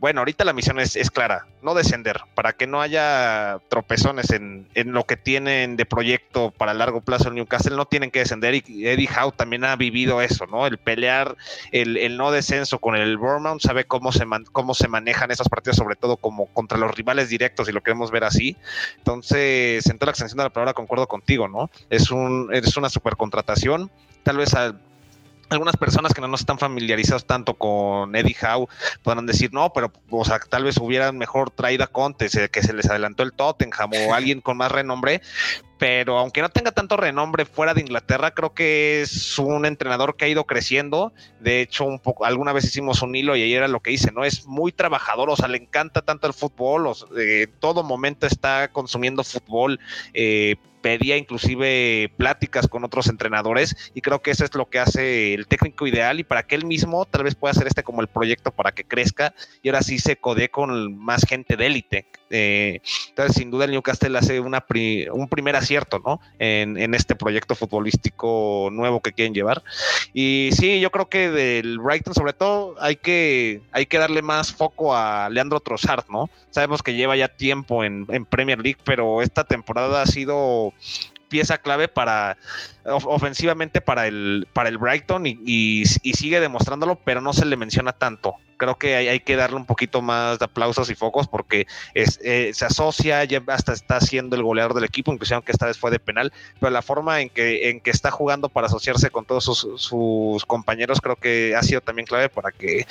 bueno, ahorita la misión es, clara, no descender, para que no haya tropezones en, lo que tienen de proyecto para largo plazo el Newcastle, no tienen que descender y Eddie Howe también ha vivido eso, ¿no? El pelear, el, no descenso con el Bournemouth, sabe cómo se, cómo se manejan esos partidos, sobre todo como contra los rivales directos, y lo queremos ver así. Entonces, en toda la extensión de la palabra concuerdo contigo, ¿no? Es, un, es una super contratación, tal vez al algunas personas que no nos están familiarizados tanto con Eddie Howe podrán decir, no, pero o sea, tal vez hubieran mejor traído a Conte, que se les adelantó el Tottenham o alguien con más renombre, pero aunque no tenga tanto renombre fuera de Inglaterra, creo que es un entrenador que ha ido creciendo. De hecho, un poco, alguna vez hicimos un hilo y ahí era lo que hice, ¿no? Es muy trabajador, o sea, le encanta tanto el fútbol, eh, todo momento está consumiendo fútbol, eh, pedía inclusive pláticas con otros entrenadores y creo que eso es lo que hace el técnico ideal y para que él mismo tal vez pueda hacer este como el proyecto para que crezca y ahora sí se codee con más gente de élite. Eh, entonces, sin duda, el Newcastle hace una un primer acierto, ¿no? En, este proyecto futbolístico nuevo que quieren llevar. Y sí, yo creo que del Brighton, sobre todo, hay que, hay que darle más foco a Leandro Trossard, ¿no? Sabemos que lleva ya tiempo en Premier League, pero esta temporada ha sido pieza clave para ofensivamente para el, para el Brighton y, y, sigue demostrándolo, pero no se le menciona tanto creo que hay, que darle un poquito más de aplausos y focos porque es, eh, se asocia, ya hasta está siendo el goleador del equipo, incluso aunque esta vez fue de penal, pero la forma en que, en que está jugando para asociarse con todos sus, compañeros creo que ha sido también clave para que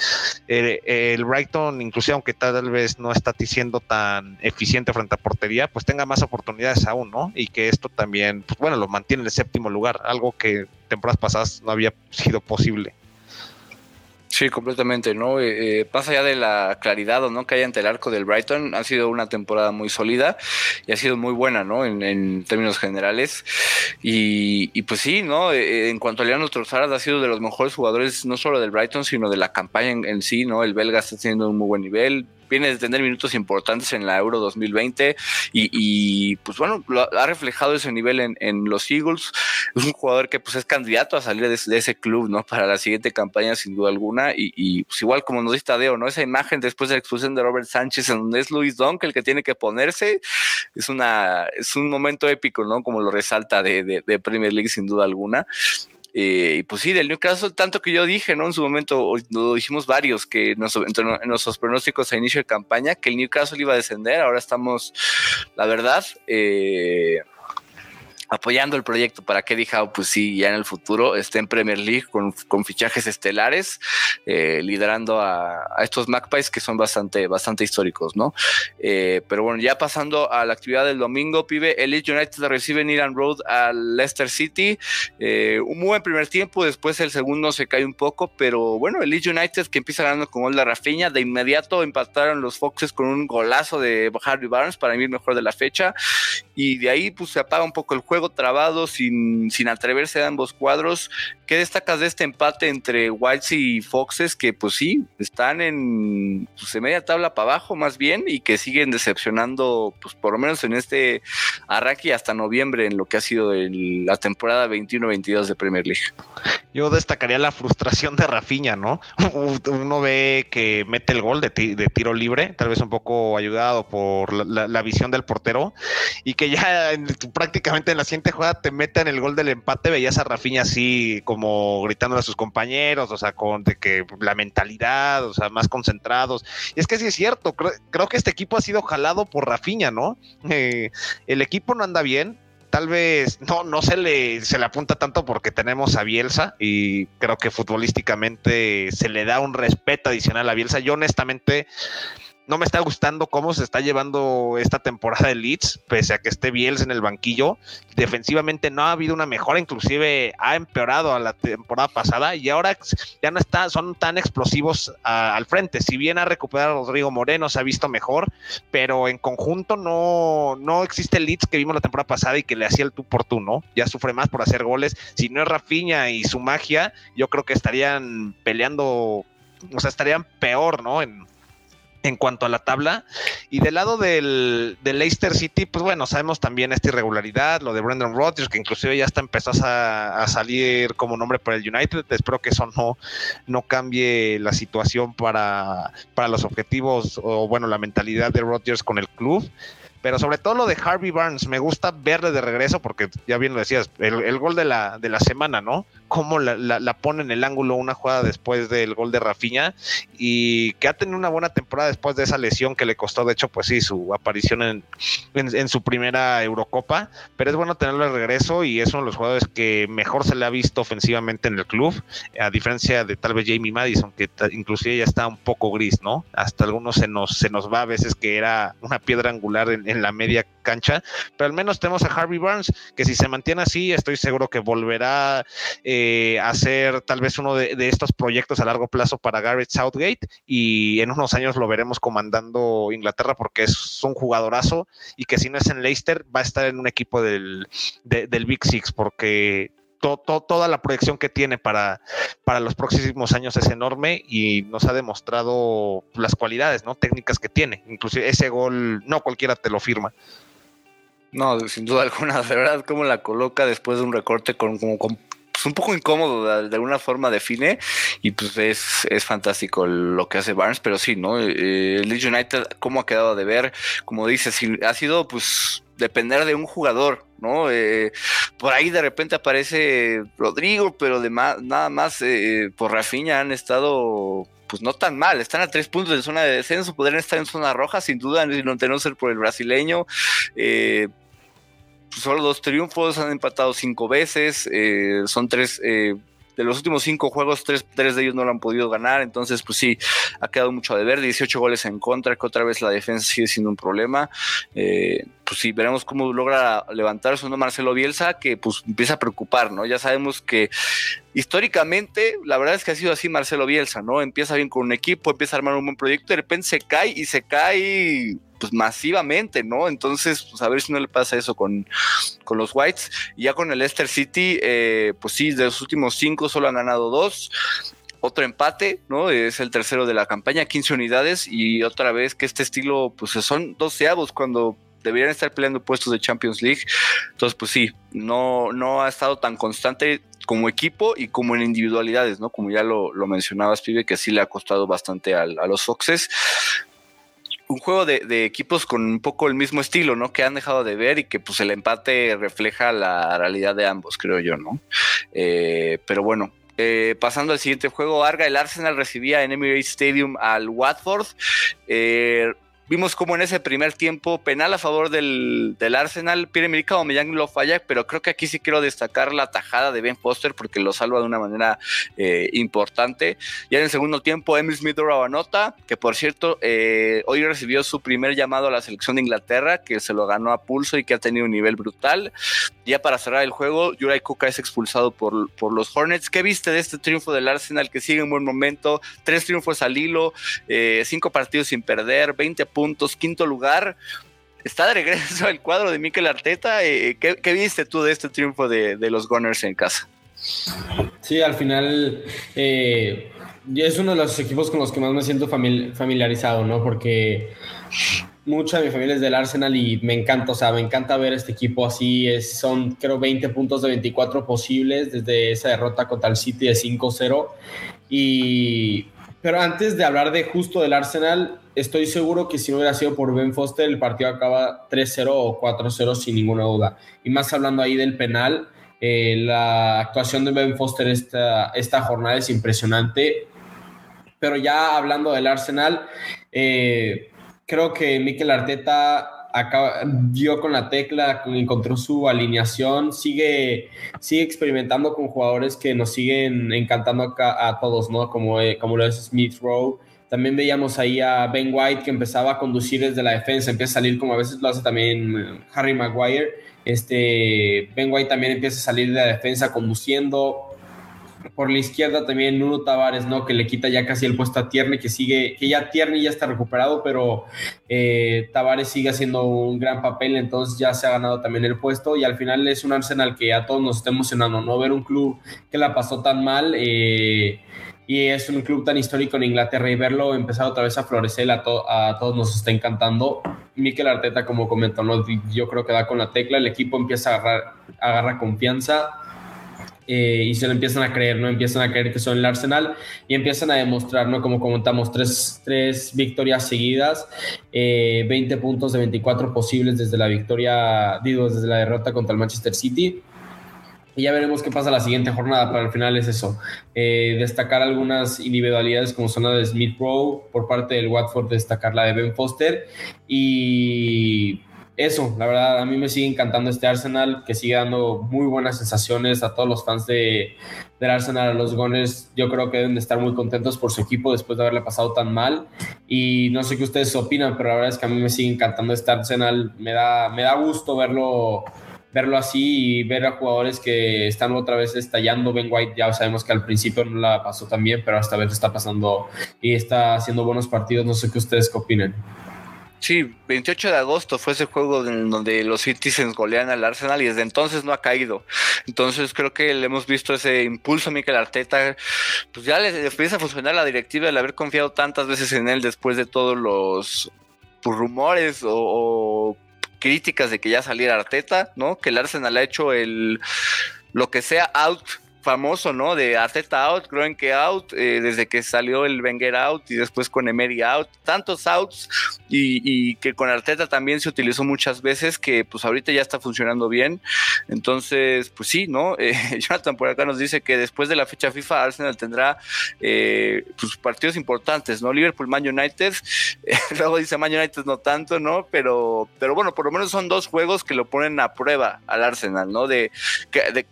eh, el Brighton, inclusive aunque tal vez no está siendo tan eficiente frente a portería, pues tenga más oportunidades aún, ¿no? Y que esto también, pues bueno, lo mantiene en el séptimo lugar, algo que temporadas pasadas no había sido posible. Sí, completamente, ¿no? Eh, eh, pasa ya de la claridad o no que hay ante el arco del Brighton, ha sido una temporada muy sólida y ha sido muy buena, ¿no? En, términos generales. Y, pues sí, ¿no? Eh, en cuanto a Leandro Trossard, ha sido de los mejores jugadores, no solo del Brighton, sino de la campaña en, en sí, ¿no? El belga está teniendo un muy buen nivel, viene de tener minutos importantes en la Euro 2020 y, pues bueno, ha reflejado ese nivel en, los Eagles. Es un jugador que pues es candidato a salir de, ese club, ¿no? Para la siguiente campaña sin duda alguna y, pues igual como nos dice Tadeo, ¿no? Esa imagen después de la expulsión de Robert Sánchez en donde es Luis Donk el que tiene que ponerse, es una, es un momento épico, ¿no? Como lo resalta de, de Premier League sin duda alguna. Eh, y pues sí, del Newcastle, tanto que yo dije, ¿no? En su momento, lo dijimos varios, que en nuestros pronósticos a inicio de campaña, que el Newcastle iba a descender, ahora estamos, la verdad, eh, apoyando el proyecto para que Eddie pues sí, ya en el futuro esté en Premier League con, fichajes estelares, eh, liderando a, estos Magpies que son bastante, bastante históricos, ¿no? Eh, pero bueno, ya pasando a la actividad del domingo, pibe, el Leeds United recibe Iran Road al Leicester City. Eh, un buen primer tiempo, después el segundo se cae un poco, pero bueno, el Leeds United que empieza ganando con gol de Rafinha, de inmediato empataron los Foxes con un golazo de Harvey Barnes, para mí el mejor de la fecha, y de ahí pues se apaga un poco el juego trabado, sin, sin atreverse a ambos cuadros. ¿Qué destacas de este empate entre Whites y Foxes que pues sí, están en, pues, media tabla para abajo más bien y que siguen decepcionando pues por lo menos en este arranque hasta noviembre en lo que ha sido la temporada 21-22 de Premier League? Yo destacaría la frustración de Rafinha, ¿no? Uno ve que mete el gol de, de tiro libre, tal vez un poco ayudado por la, visión del portero y que ya prácticamente en la siguiente jugada te meten el gol del empate, veías a Rafinha así como gritando a sus compañeros, o sea, con de que la mentalidad, o sea, más concentrados. Y es que sí es cierto, creo, que este equipo ha sido jalado por Rafinha, ¿no? Eh, el equipo no anda bien, tal vez no, no se le, se le apunta tanto porque tenemos a Bielsa y creo que futbolísticamente se le da un respeto adicional a Bielsa. Yo honestamente no me está gustando cómo se está llevando esta temporada de Leeds, pese a que esté Bielsa en el banquillo. Defensivamente no ha habido una mejora, inclusive ha empeorado a la temporada pasada y ahora ya no está, son tan explosivos al frente. Si bien ha recuperado a Rodrigo Moreno, se ha visto mejor, pero en conjunto no, no existe el Leeds que vimos la temporada pasada y que le hacía el tú por tú, ¿no? Ya sufre más por hacer goles. Si no es Rafinha y su magia, yo creo que estarían peleando, o sea, estarían peor, ¿no? En, en cuanto a la tabla. Y del lado del, Leicester City, pues bueno, sabemos también esta irregularidad, lo de Brendan Rodgers, que inclusive ya está empezando a, salir como nombre para el United. Espero que eso no, no cambie la situación para, para los objetivos o bueno, la mentalidad de Rodgers con el club pero sobre todo lo de Harvey Barnes, me gusta verle de regreso porque ya bien lo decías, el, gol de la, de la semana, ¿no? Cómo la, pone en el ángulo una jugada después del gol de Rafinha y que ha tenido una buena temporada después de esa lesión que le costó, de hecho, pues sí, su aparición en, en, su primera Eurocopa, pero es bueno tenerlo de regreso y es uno de los jugadores que mejor se le ha visto ofensivamente en el club, a diferencia de tal vez Jamie Madison, que inclusive ya está un poco gris, ¿no? Hasta algunos se nos, se nos va a veces que era una piedra angular en la media cancha, pero al menos tenemos a Harvey Barnes, que si se mantiene así, estoy seguro que volverá eh, a ser tal vez uno de, estos proyectos a largo plazo para Garrett Southgate y en unos años lo veremos comandando Inglaterra porque es un jugadorazo y que si no es en Leicester va a estar en un equipo del, del Big Six porque toda la proyección que tiene para, para los próximos años es enorme y nos ha demostrado las cualidades ¿no? técnicas que tiene. Inclusive ese gol, no cualquiera te lo firma. No, sin duda alguna, de verdad, cómo la coloca después de un recorte con, como, con pues, un poco incómodo, de, alguna forma define, y pues es, es fantástico lo que hace Barnes, pero sí, ¿no? Eh, el Leeds United, cómo ha quedado de ver, como dices, ha sido pues depender de un jugador, ¿no? Eh, por ahí de repente aparece Rodrigo, pero de nada más eh, por Rafinha han estado pues no tan mal, están a tres puntos de zona de descenso, podrían estar en zona roja sin duda, no tener ser por el brasileño. Eh, solo dos triunfos, han empatado cinco veces, eh, son tres eh, de los últimos cinco juegos, tres, de ellos no lo han podido ganar. Entonces, pues sí, ha quedado mucho a deber. 18 goles en contra, que otra vez la defensa sigue siendo un problema. Eh, pues sí, veremos cómo logra levantar su nombre Marcelo Bielsa, que pues empieza a preocupar, ¿no? Ya sabemos que históricamente, la verdad es que ha sido así Marcelo Bielsa, ¿no? Empieza bien con un equipo, empieza a armar un buen proyecto, de repente se cae y se cae pues masivamente, ¿no? Entonces, pues a ver si no le pasa eso con, con los Whites. Y ya con el Leicester City, eh, pues sí, de los últimos cinco solo han ganado dos. Otro empate, ¿no? Es el tercero de la campaña, 15 unidades. Y otra vez que este estilo, pues son doceavos cuando deberían estar peleando puestos de Champions League. Entonces, pues sí, no, no ha estado tan constante como equipo y como en individualidades, ¿no? Como ya lo, lo mencionabas, Pibe, que sí le ha costado bastante a, a los Foxes un juego de, equipos con un poco el mismo estilo, ¿no? Que han dejado de ver y que pues el empate refleja la realidad de ambos, creo yo, ¿no? Eh, pero bueno, eh, pasando al siguiente juego, Arga, el Arsenal recibía en Emirates Stadium al Watford. Eh, Vimos como en ese primer tiempo penal a favor del, del Arsenal, Pierre-Emerick Aubameyang lo falla, pero creo que aquí sí quiero destacar la tajada de Ben Foster porque lo salva de una manera eh, importante. Ya en el segundo tiempo, Emil Smith anota, que por cierto, eh, hoy recibió su primer llamado a la selección de Inglaterra, que se lo ganó a pulso y que ha tenido un nivel brutal. Ya para cerrar el juego, Yuray Kuka es expulsado por, por los Hornets. ¿Qué viste de este triunfo del Arsenal que sigue en buen momento? Tres triunfos al hilo, eh, cinco partidos sin perder, 20 puntos, quinto lugar. Está de regreso el cuadro de Mikel Arteta. Eh, ¿qué, viste tú de este triunfo de, los Gunners en casa? Sí, al final eh, es uno de los equipos con los que más me siento familiarizado, ¿no? Porque mucha de mi familia es del Arsenal y me encanta, o sea, me encanta ver este equipo así. Es, son, creo, 20 puntos de 24 posibles desde esa derrota contra el City de 5-0. Y pero antes de hablar de justo del Arsenal, estoy seguro que si no hubiera sido por Ben Foster, el partido acaba 3-0 o 4-0 sin ninguna duda. Y más hablando ahí del penal, eh, la actuación de Ben Foster esta, esta jornada es impresionante. Pero ya hablando del Arsenal, eh, creo que Mikel Arteta dio con la tecla, encontró su alineación, sigue, sigue experimentando con jugadores que nos siguen encantando a, todos, ¿no? Como, eh, como lo es Smith Rowe. También veíamos ahí a Ben White que empezaba a conducir desde la defensa, empieza a salir como a veces lo hace también eh, Harry Maguire. Este, ben White también empieza a salir de la defensa conduciendo, por la izquierda también Nuno Tavares, ¿no? Que le quita ya casi el puesto a Tierney, que sigue, que ya Tierney ya está recuperado, pero eh, Tavares sigue haciendo un gran papel, entonces ya se ha ganado también el puesto y al final es un Arsenal que a todos nos está emocionando, ¿no? Ver un club que la pasó tan mal eh, y es un club tan histórico en Inglaterra y verlo empezar otra vez a florecer a, a todos nos está encantando. Mikel Arteta, como comentó, ¿no? yo creo que da con la tecla, el equipo empieza a agarrar, agarra confianza eh, y se lo empiezan a creer, ¿no? Empiezan a creer que son el Arsenal y empiezan a demostrar, ¿no? Como comentamos, tres, tres victorias seguidas, 20 eh, puntos de 24 posibles desde la victoria, digo, desde la derrota contra el Manchester City. Y ya veremos qué pasa la siguiente jornada, pero al final es eso. Eh, destacar algunas individualidades como son la de Smith Rowe, por parte del Watford destacar la de Ben Foster y eso, la verdad, a mí me sigue encantando este Arsenal, que sigue dando muy buenas sensaciones a todos los fans de, del Arsenal, a los Gunners. Yo creo que deben de estar muy contentos por su equipo después de haberle pasado tan mal. Y no sé qué ustedes opinan, pero la verdad es que a mí me sigue encantando este Arsenal. Me da, me da gusto verlo verlo así y ver a jugadores que están otra vez estallando. Ben White ya sabemos que al principio no la pasó tan bien, pero esta vez está pasando y está haciendo buenos partidos. No sé qué ustedes opinan. Sí, 28 de agosto fue ese juego en donde los Citizens golean al Arsenal y desde entonces no ha caído. Entonces creo que le hemos visto ese impulso a Mikel Arteta. Pues ya le, empieza a funcionar la directiva el haber confiado tantas veces en él después de todos los pues, rumores o, críticas de que ya saliera Arteta, ¿no? Que el Arsenal ha hecho el lo que sea out famoso, ¿no? De Arteta out, que out, eh, desde que salió el Wenger out y después con Emery out, tantos outs y, que con Arteta también se utilizó muchas veces que pues ahorita ya está funcionando bien. Entonces, pues sí, ¿no? Eh, Jonathan por acá nos dice que después de la fecha FIFA Arsenal tendrá eh, pues, partidos importantes, ¿no? Liverpool, Man United, luego dice Man United no tanto, ¿no? Pero, pero bueno, por lo menos son dos juegos que lo ponen a prueba al Arsenal, ¿no? De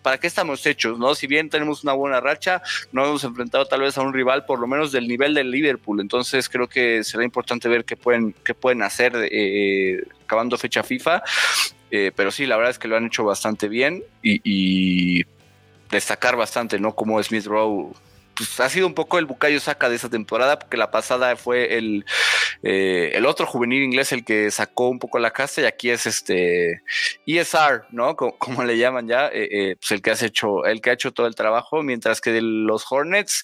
para qué estamos hechos, ¿no? Si bien tenemos una buena racha, no hemos enfrentado tal vez a un rival por lo menos del nivel del Liverpool, entonces creo que será importante ver qué pueden, qué pueden hacer eh, acabando fecha FIFA, eh, pero sí, la verdad es que lo han hecho bastante bien y, destacar bastante, ¿no? Como Smith Rowe pues, ha sido un poco el bucayo saca de esa temporada, porque la pasada fue el, eh, el otro juvenil inglés el que sacó un poco la casa y aquí es este ESR, ¿no? Como, le llaman ya, eh, eh, pues el que has hecho, el que ha hecho todo el trabajo, mientras que de los Hornets,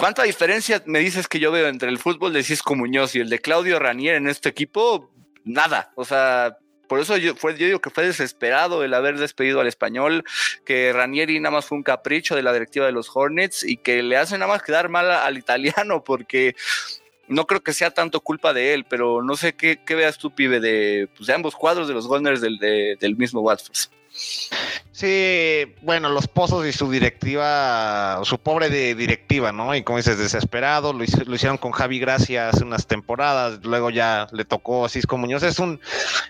¿Cuánta diferencia me dices que yo veo entre el fútbol de Cisco Muñoz y el de Claudio Ranier en este equipo? Nada. O sea, por eso yo, fue, yo digo que fue desesperado el haber despedido al español, que Ranieri nada más fue un capricho de la directiva de los Hornets y que le hace nada más quedar mal al italiano porque no creo que sea tanto culpa de él, pero no sé qué, veas tú, pibe, de, pues, de ambos cuadros de los Gunners del, del mismo Watford. Sí, bueno, los pozos y su directiva, su pobre de directiva, ¿no? Y como dices, desesperado, lo, hicieron con Javi Gracia hace unas temporadas, luego ya le tocó a Cisco Muñoz. Es un,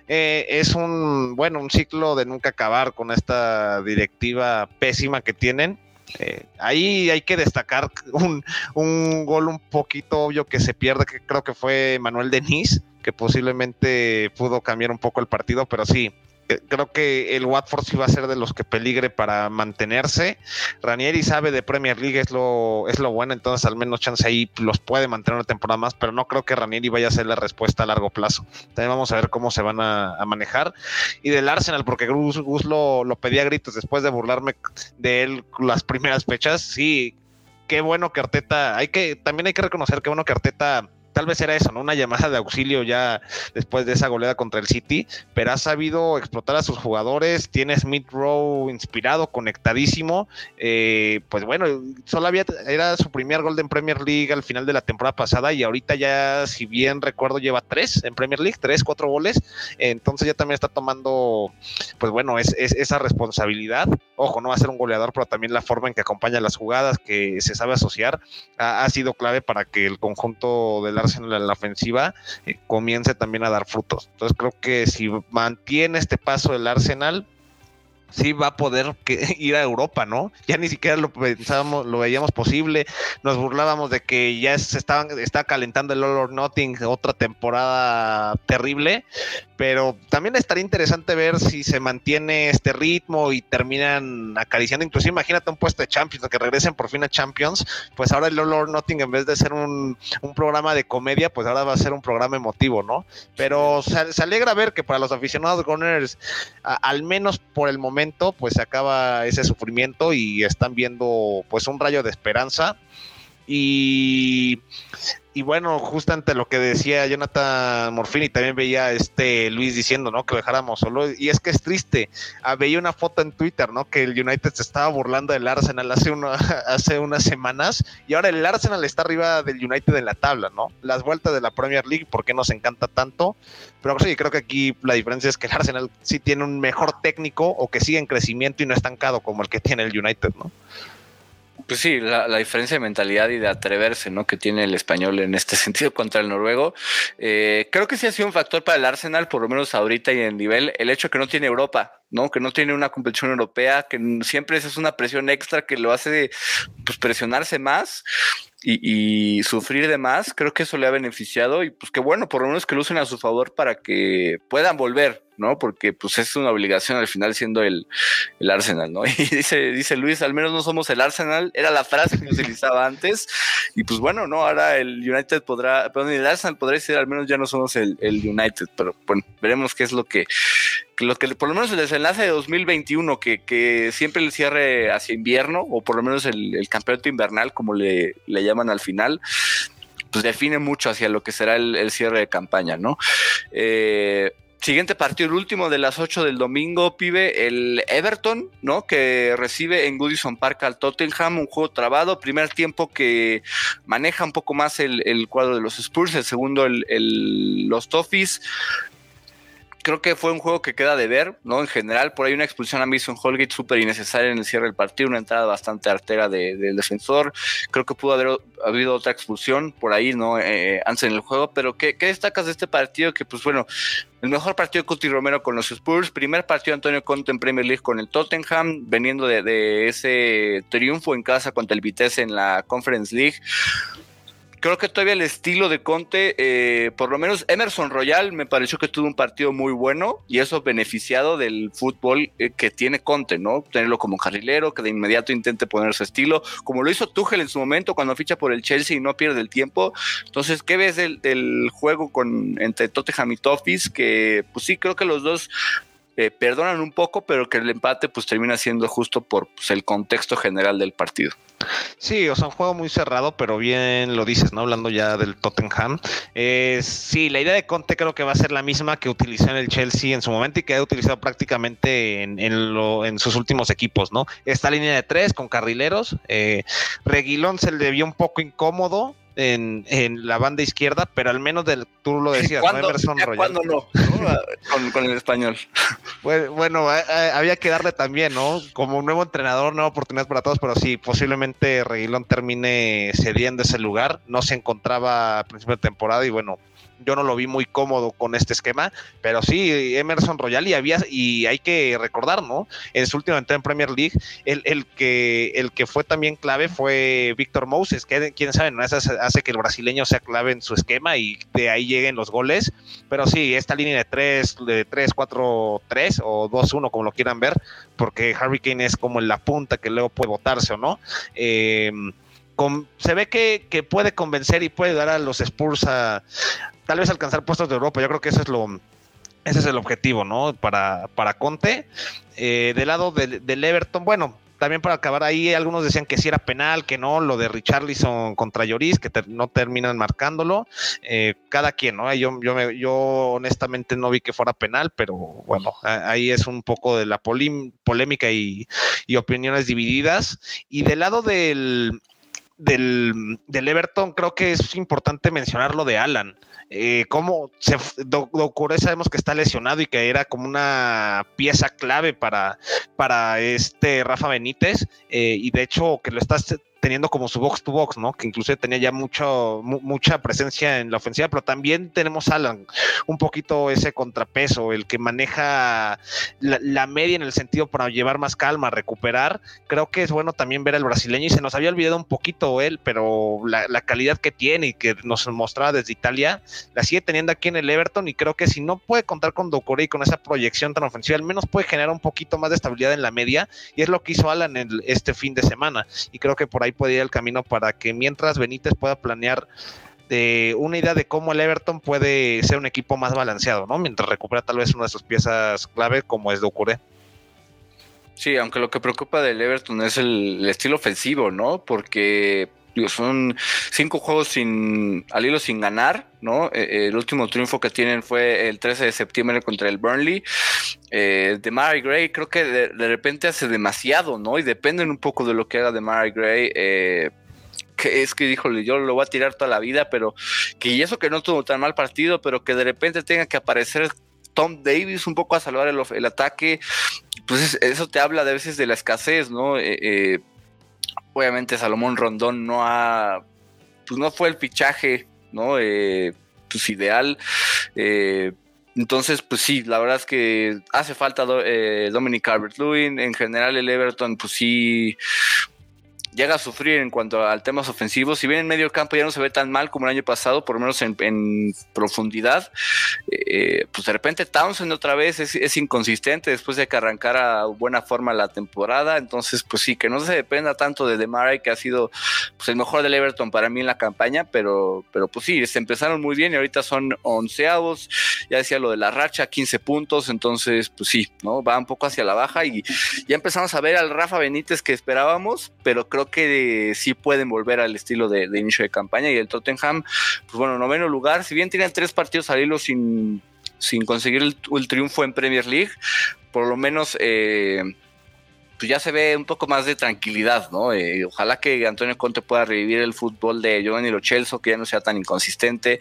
eh, es un, bueno, un ciclo de nunca acabar con esta directiva pésima que tienen. Eh, ahí hay que destacar un, un, gol un poquito obvio que se pierde, que creo que fue Manuel Denis, que posiblemente pudo cambiar un poco el partido, pero sí, creo que el Watford sí va a ser de los que peligre para mantenerse. Ranieri sabe de Premier League, es lo, es lo bueno, entonces al menos chance ahí los puede mantener una temporada más, pero no creo que Ranieri vaya a ser la respuesta a largo plazo. También vamos a ver cómo se van a, manejar. Y del Arsenal, porque Gus, Gus lo, lo pedía a gritos después de burlarme de él las primeras fechas, sí, qué bueno que Arteta, hay que, también hay que reconocer que bueno que Arteta tal vez era eso, ¿no? Una llamada de auxilio ya después de esa goleada contra el City, pero ha sabido explotar a sus jugadores, tiene Smith Rowe inspirado, conectadísimo, eh, pues bueno, solo había, era su primer gol en Premier League al final de la temporada pasada y ahorita ya, si bien recuerdo, lleva tres en Premier League, tres, cuatro goles, entonces ya también está tomando, pues bueno, es, esa responsabilidad, ojo, no va a ser un goleador, pero también la forma en que acompaña las jugadas, que se sabe asociar, ha, sido clave para que el conjunto del en la ofensiva eh, comience también a dar frutos. Entonces creo que si mantiene este paso del Arsenal, sí va a poder ir a Europa, ¿no? Ya ni siquiera lo pensábamos, lo veíamos posible, nos burlábamos de que ya se estaban, está calentando el All or Nothing, otra temporada terrible, pero también estaría interesante ver si se mantiene este ritmo y terminan acariciando, inclusive imagínate un puesto de Champions, que regresen por fin a Champions, pues ahora el All or Nothing en vez de ser un, programa de comedia, pues ahora va a ser un programa emotivo, ¿no? Pero se, alegra ver que para los aficionados Gunners, al menos por el momento, pues se acaba ese sufrimiento y están viendo pues un rayo de esperanza y bueno, justamente lo que decía Jonathan Morfini, también veía este Luis diciendo, ¿no? Que lo dejáramos solo. Y es que es triste. Ah, veía una foto en Twitter, ¿no? Que el United se estaba burlando del Arsenal hace, hace unas semanas. Y ahora el Arsenal está arriba del United en la tabla, ¿no? Las vueltas de la Premier League, ¿por qué nos encanta tanto? Pero sí, creo que aquí la diferencia es que el Arsenal sí tiene un mejor técnico o que sigue en crecimiento y no estancado como el que tiene el United, ¿no? Pues sí, la, diferencia de mentalidad y de atreverse, ¿no? Que tiene el español en este sentido contra el noruego. Eh, creo que sí ha sido un factor para el Arsenal, por lo menos ahorita y en nivel, el hecho que no tiene Europa, ¿no? Que no tiene una competición europea, que siempre es una presión extra que lo hace pues, presionarse más y, sufrir de más. Creo que eso le ha beneficiado y pues que bueno, por lo menos que lo usen a su favor para que puedan volver, ¿no? Porque pues es una obligación al final siendo el, el Arsenal, ¿no? Y dice, dice Luis, al menos no somos el Arsenal, era la frase que utilizaba antes. Y pues bueno, ¿no? Ahora el United podrá, perdón, el Arsenal podrá decir al menos ya no somos el, el United, pero bueno, veremos qué es lo que, lo que por lo menos el desenlace de 2021, que, que siempre el cierre hacia invierno, o por lo menos el, el campeonato invernal, como le, le llaman al final, pues define mucho hacia lo que será el, el cierre de campaña, ¿no? Eh, Siguiente partido, el último de las 8 del domingo, pibe, el Everton, ¿no? Que recibe en Goodison Park al Tottenham, un juego trabado, primer tiempo que maneja un poco más el, cuadro de los Spurs, el segundo el, los Toffees, creo que fue un juego que queda de ver, ¿no? En general, por ahí una expulsión a Mason Holgate súper innecesaria en el cierre del partido, una entrada bastante artera del defensor. Creo que pudo haber habido otra expulsión por ahí, ¿no? Eh, antes en el juego, pero ¿qué, destacas de este partido? Que, pues bueno, el mejor partido de Cuti Romero con los Spurs, primer partido de Antonio Conte en Premier League con el Tottenham, veniendo de, de ese triunfo en casa contra el Vitesse en la Conference League creo que todavía el estilo de Conte, eh, por lo menos Emerson Royal me pareció que tuvo un partido muy bueno y eso beneficiado del fútbol eh, que tiene Conte, ¿no? Tenerlo como carrilero, que de inmediato intente poner su estilo, como lo hizo Tuchel en su momento cuando ficha por el Chelsea y no pierde el tiempo. Entonces, ¿qué ves del, juego con, entre Tottenham y Toffees? Que pues sí, creo que los dos eh, perdonan un poco, pero que el empate pues termina siendo justo por pues, el contexto general del partido. Sí, o sea, un juego muy cerrado, pero bien lo dices, ¿no? Hablando ya del Tottenham. Eh, sí, la idea de Conte creo que va a ser la misma que utilizó en el Chelsea en su momento y que ha utilizado prácticamente en, sus últimos equipos, ¿no? Esta línea de tres con carrileros. Eh, Reguilón se le vio un poco incómodo, en, la banda izquierda, pero al menos del, tú lo decías, ¿no? Emerson Royal. no? con, el español. Bueno, había que darle también, ¿no? Como un nuevo entrenador, nueva oportunidad para todos, pero sí, posiblemente Reguilón termine cediendo ese lugar. No se encontraba a principio de temporada y bueno, yo no lo vi muy cómodo con este esquema, pero sí, Emerson Royal y había, y hay que recordar, ¿no? En su última entrada en Premier League, el, el, que, el que fue también clave fue Víctor Moses, que quién sabe, ¿no? hace que el brasileño sea clave en su esquema y de ahí lleguen los goles, pero sí, esta línea de 3, de 3, 4, 3 o 2, 1, como lo quieran ver, porque Harry Kane es como en la punta que luego puede votarse o no. Eh, se ve que, puede convencer y puede dar a los Spurs a, tal vez alcanzar puestos de Europa. Yo creo que ese es lo, ese es el objetivo, ¿no? Para, para Conte. Eh, del lado del, Everton, bueno, también para acabar ahí, algunos decían que sí era penal, que no, lo de Richarlison contra Lloris, que no terminan marcándolo. Eh, cada quien, ¿no? Yo, yo, yo honestamente no vi que fuera penal, pero bueno, ahí es un poco de la polémica y, opiniones divididas. Y del lado del, del, del Everton, creo que es importante mencionar lo de Alan. Eh, cómo se Docure sabemos que está lesionado y que era como una pieza clave para, para este Rafa Benítez eh, y de hecho que lo está teniendo como su box to box, ¿no? Que incluso tenía ya mucho, mucha presencia en la ofensiva, pero también tenemos a Alan, un poquito ese contrapeso, el que maneja la, media en el sentido para llevar más calma, recuperar. Creo que es bueno también ver al brasileño y se nos había olvidado un poquito él, pero la, calidad que tiene y que nos mostraba desde Italia, la sigue teniendo aquí en el Everton y creo que si no puede contar con Dokore y con esa proyección tan ofensiva, al menos puede generar un poquito más de estabilidad en la media y es lo que hizo Alan este fin de semana y creo que por ahí puede ir el camino para que mientras Benítez pueda planear de una idea de cómo el Everton puede ser un equipo más balanceado, ¿no? Mientras recupera tal vez una de sus piezas clave como es Doucouré. Sí, aunque lo que preocupa del Everton es el, estilo ofensivo, ¿no? Porque son cinco juegos sin al hilo sin ganar, ¿no? Eh, el último triunfo que tienen fue el 13 de septiembre contra el Burnley. Eh, de Mary Gray creo que de, repente hace demasiado, ¿no? Y dependen un poco de lo que haga de Mary Gray. Eh, que es que, híjole, yo lo voy a tirar toda la vida, pero que y eso que no tuvo tan mal partido, pero que de repente tenga que aparecer Tom Davis un poco a salvar el, ataque, pues eso te habla de veces de la escasez, ¿no? Eh, obviamente Salomón Rondón no ha, pues no fue el fichaje, ¿no? Eh, pues ideal. Eh, entonces, pues sí, la verdad es que hace falta eh, Dominic Calvert-Lewin. En general, el Everton, pues sí, llega a sufrir en cuanto al temas ofensivos. Si bien en medio campo ya no se ve tan mal como el año pasado, por lo menos en, profundidad, eh, pues de repente Townsend otra vez es, inconsistente después de que arrancara buena forma la temporada. Entonces, pues sí, que no se dependa tanto de Demaray, que ha sido pues, el mejor del Everton para mí en la campaña, pero, pero pues sí, se empezaron muy bien y ahorita son onceavos. Ya decía lo de la racha, 15 puntos. Entonces, pues sí, ¿no? Va un poco hacia la baja y ya empezamos a ver al Rafa Benítez que esperábamos, pero creo que sí pueden volver al estilo de, inicio de campaña. Y el Tottenham, pues bueno, noveno lugar, si bien tienen tres partidos al hilo sin, sin conseguir el, triunfo en Premier League, por lo menos eh, pues ya se ve un poco más de tranquilidad, ¿no? Eh, ojalá que Antonio Conte pueda revivir el fútbol de Giovanni Lo Celso, que ya no sea tan inconsistente.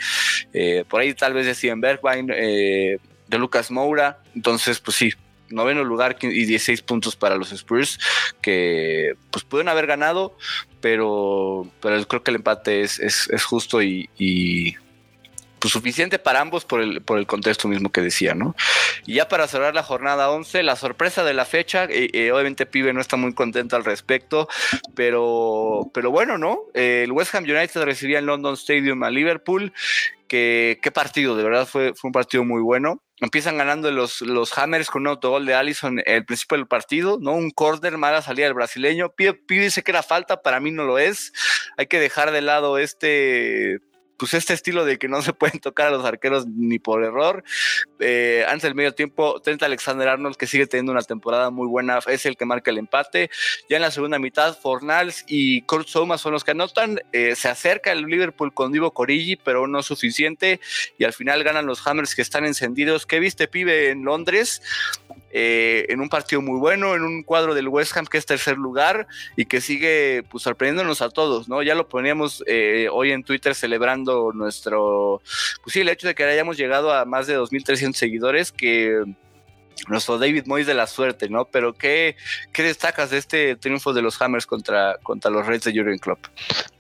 Eh, por ahí tal vez de Steven Bergwijn, de Lucas Moura. Entonces, pues sí, noveno lugar y 16 puntos para los Spurs, que pues pueden haber ganado, pero, pero creo que el empate es, es, justo y, pues, suficiente para ambos por el, por el contexto mismo que decía, ¿no? Y ya para cerrar la jornada 11, la sorpresa de la fecha, eh, eh, obviamente Pibe no está muy contento al respecto, pero, pero bueno, ¿no? el West Ham United recibía en London Stadium a Liverpool, que qué partido, de verdad fue, fue un partido muy bueno. Empiezan ganando los, los Hammers con un autogol de Allison el principio del partido, ¿no? Un corner, mala salida del brasileño. Pibe dice que era falta, para mí no lo es. Hay que dejar de lado este pues este estilo de que no se pueden tocar a los arqueros ni por error. Eh, antes del medio tiempo, Trent Alexander Arnold, que sigue teniendo una temporada muy buena, es el que marca el empate. Ya en la segunda mitad, Fornals y Kurt Souma son los que anotan. Eh, se acerca el Liverpool con Divo Corigi, pero no suficiente. Y al final ganan los Hammers que están encendidos. ¿Qué viste, pibe, en Londres? Eh, en un partido muy bueno, en un cuadro del West Ham que es tercer lugar y que sigue pues, sorprendiéndonos a todos, ¿no? Ya lo poníamos hoy en Twitter celebrando nuestro, pues sí, el hecho de que hayamos llegado a más de 2.300 seguidores, que nuestro David Moyes de la suerte, ¿no? Pero ¿qué, qué destacas de este triunfo de los Hammers contra, contra los Reds de Jurgen Klopp?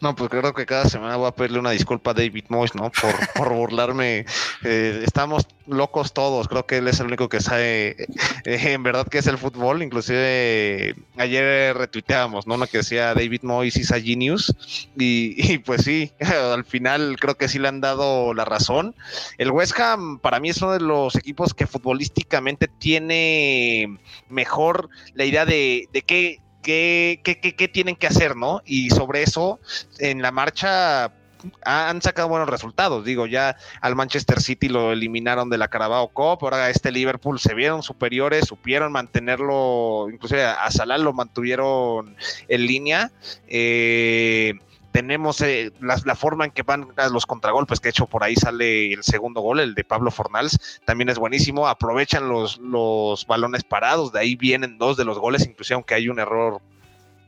No, pues creo que cada semana voy a pedirle una disculpa a David Moyes, ¿no? Por, por burlarme. Eh, estamos locos todos, creo que él es el único que sabe eh, en verdad que es el fútbol. Inclusive ayer retuiteábamos, ¿no? Una que decía David Moyes is a genius. Y, pues sí, al final creo que sí le han dado la razón. El West Ham para mí es uno de los equipos que futbolísticamente tiene mejor la idea de, qué, qué, qué, qué, tienen que hacer, ¿no? Y sobre eso, en la marcha han sacado buenos resultados. Digo, ya al Manchester City lo eliminaron de la Carabao Cup, ahora este Liverpool se vieron superiores, supieron mantenerlo, inclusive a Salah lo mantuvieron en línea. Eh, tenemos eh, la, forma en que van los contragolpes, que hecho por ahí sale el segundo gol, el de Pablo Fornals, también es buenísimo. Aprovechan los, los balones parados, de ahí vienen dos de los goles, inclusive aunque hay un error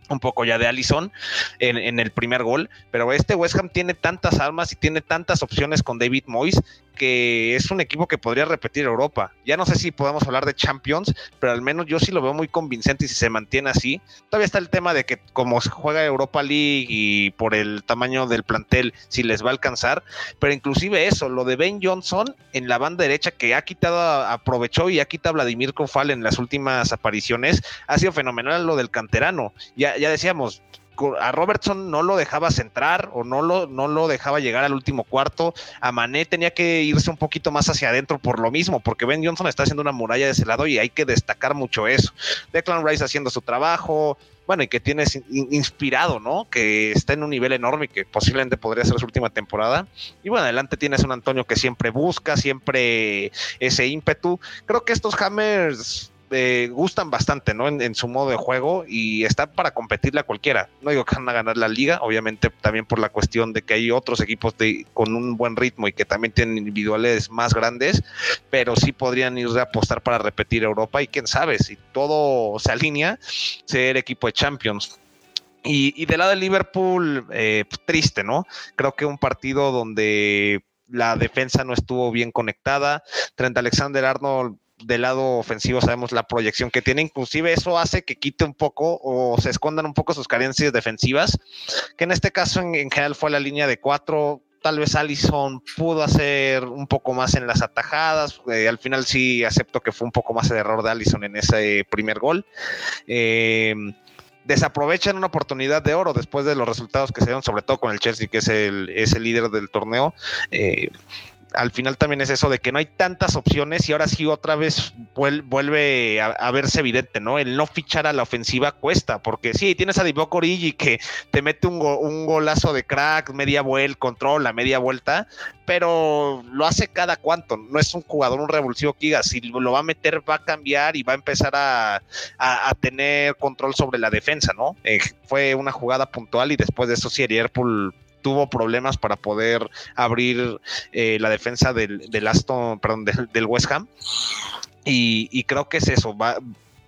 un poco ya de Allison en, en, el primer gol, pero este West Ham tiene tantas armas y tiene tantas opciones con David Moyes que es un equipo que podría repetir Europa. Ya no sé si podemos hablar de Champions, pero al menos yo sí lo veo muy convincente y si se mantiene así. Todavía está el tema de que como se juega Europa League y por el tamaño del plantel, si les va a alcanzar, pero inclusive eso, lo de Ben Johnson en la banda derecha que ha quitado, aprovechó y ha quitado a Vladimir Kofal en las últimas apariciones, ha sido fenomenal lo del canterano. Ya, ya decíamos, a Robertson no lo dejaba centrar o no lo, no lo dejaba llegar al último cuarto. A Mané tenía que irse un poquito más hacia adentro por lo mismo, porque Ben Johnson está haciendo una muralla de ese lado y hay que destacar mucho eso. Declan Rice haciendo su trabajo, bueno, y que tiene inspirado, ¿no? Que está en un nivel enorme y que posiblemente podría ser su última temporada. Y bueno, adelante tienes un Antonio que siempre busca, siempre ese ímpetu. Creo que estos Hammers gustan bastante, ¿no? En, su modo de juego y están para competirle a cualquiera. No digo que van a ganar la liga, obviamente también por la cuestión de que hay otros equipos de, con un buen ritmo y que también tienen individuales más grandes, pero sí podrían ir a apostar para repetir Europa y quién sabe, si todo se alinea, ser equipo de Champions. Y, del lado de Liverpool, eh, triste, ¿no? Creo que un partido donde la defensa no estuvo bien conectada. Trent Alexander Arnold del lado ofensivo sabemos la proyección que tiene, inclusive eso hace que quite un poco o se escondan un poco sus carencias defensivas, que en este caso en, general fue la línea de cuatro, tal vez Allison pudo hacer un poco más en las atajadas. Eh, al final sí acepto que fue un poco más el error de Allison en ese primer gol. Eh, desaprovechan una oportunidad de oro después de los resultados que se dieron, sobre todo con el Chelsea, que es el, es el líder del torneo. Eh, al final también es eso de que no hay tantas opciones y ahora sí otra vez vuelve a, verse evidente, ¿no? El no fichar a la ofensiva cuesta, porque sí, tienes a Divock Origi que te mete un, un golazo de crack, media vuelta, control, la media vuelta, pero lo hace cada cuanto, no es un jugador, un revulsivo que diga, si lo va a meter va a cambiar y va a empezar a, tener control sobre la defensa, ¿no? Eh, fue una jugada puntual y después de eso sí, Liverpool tuvo problemas para poder abrir eh, la defensa del, Aston, perdón, del, West Ham. Y, creo que es eso, va,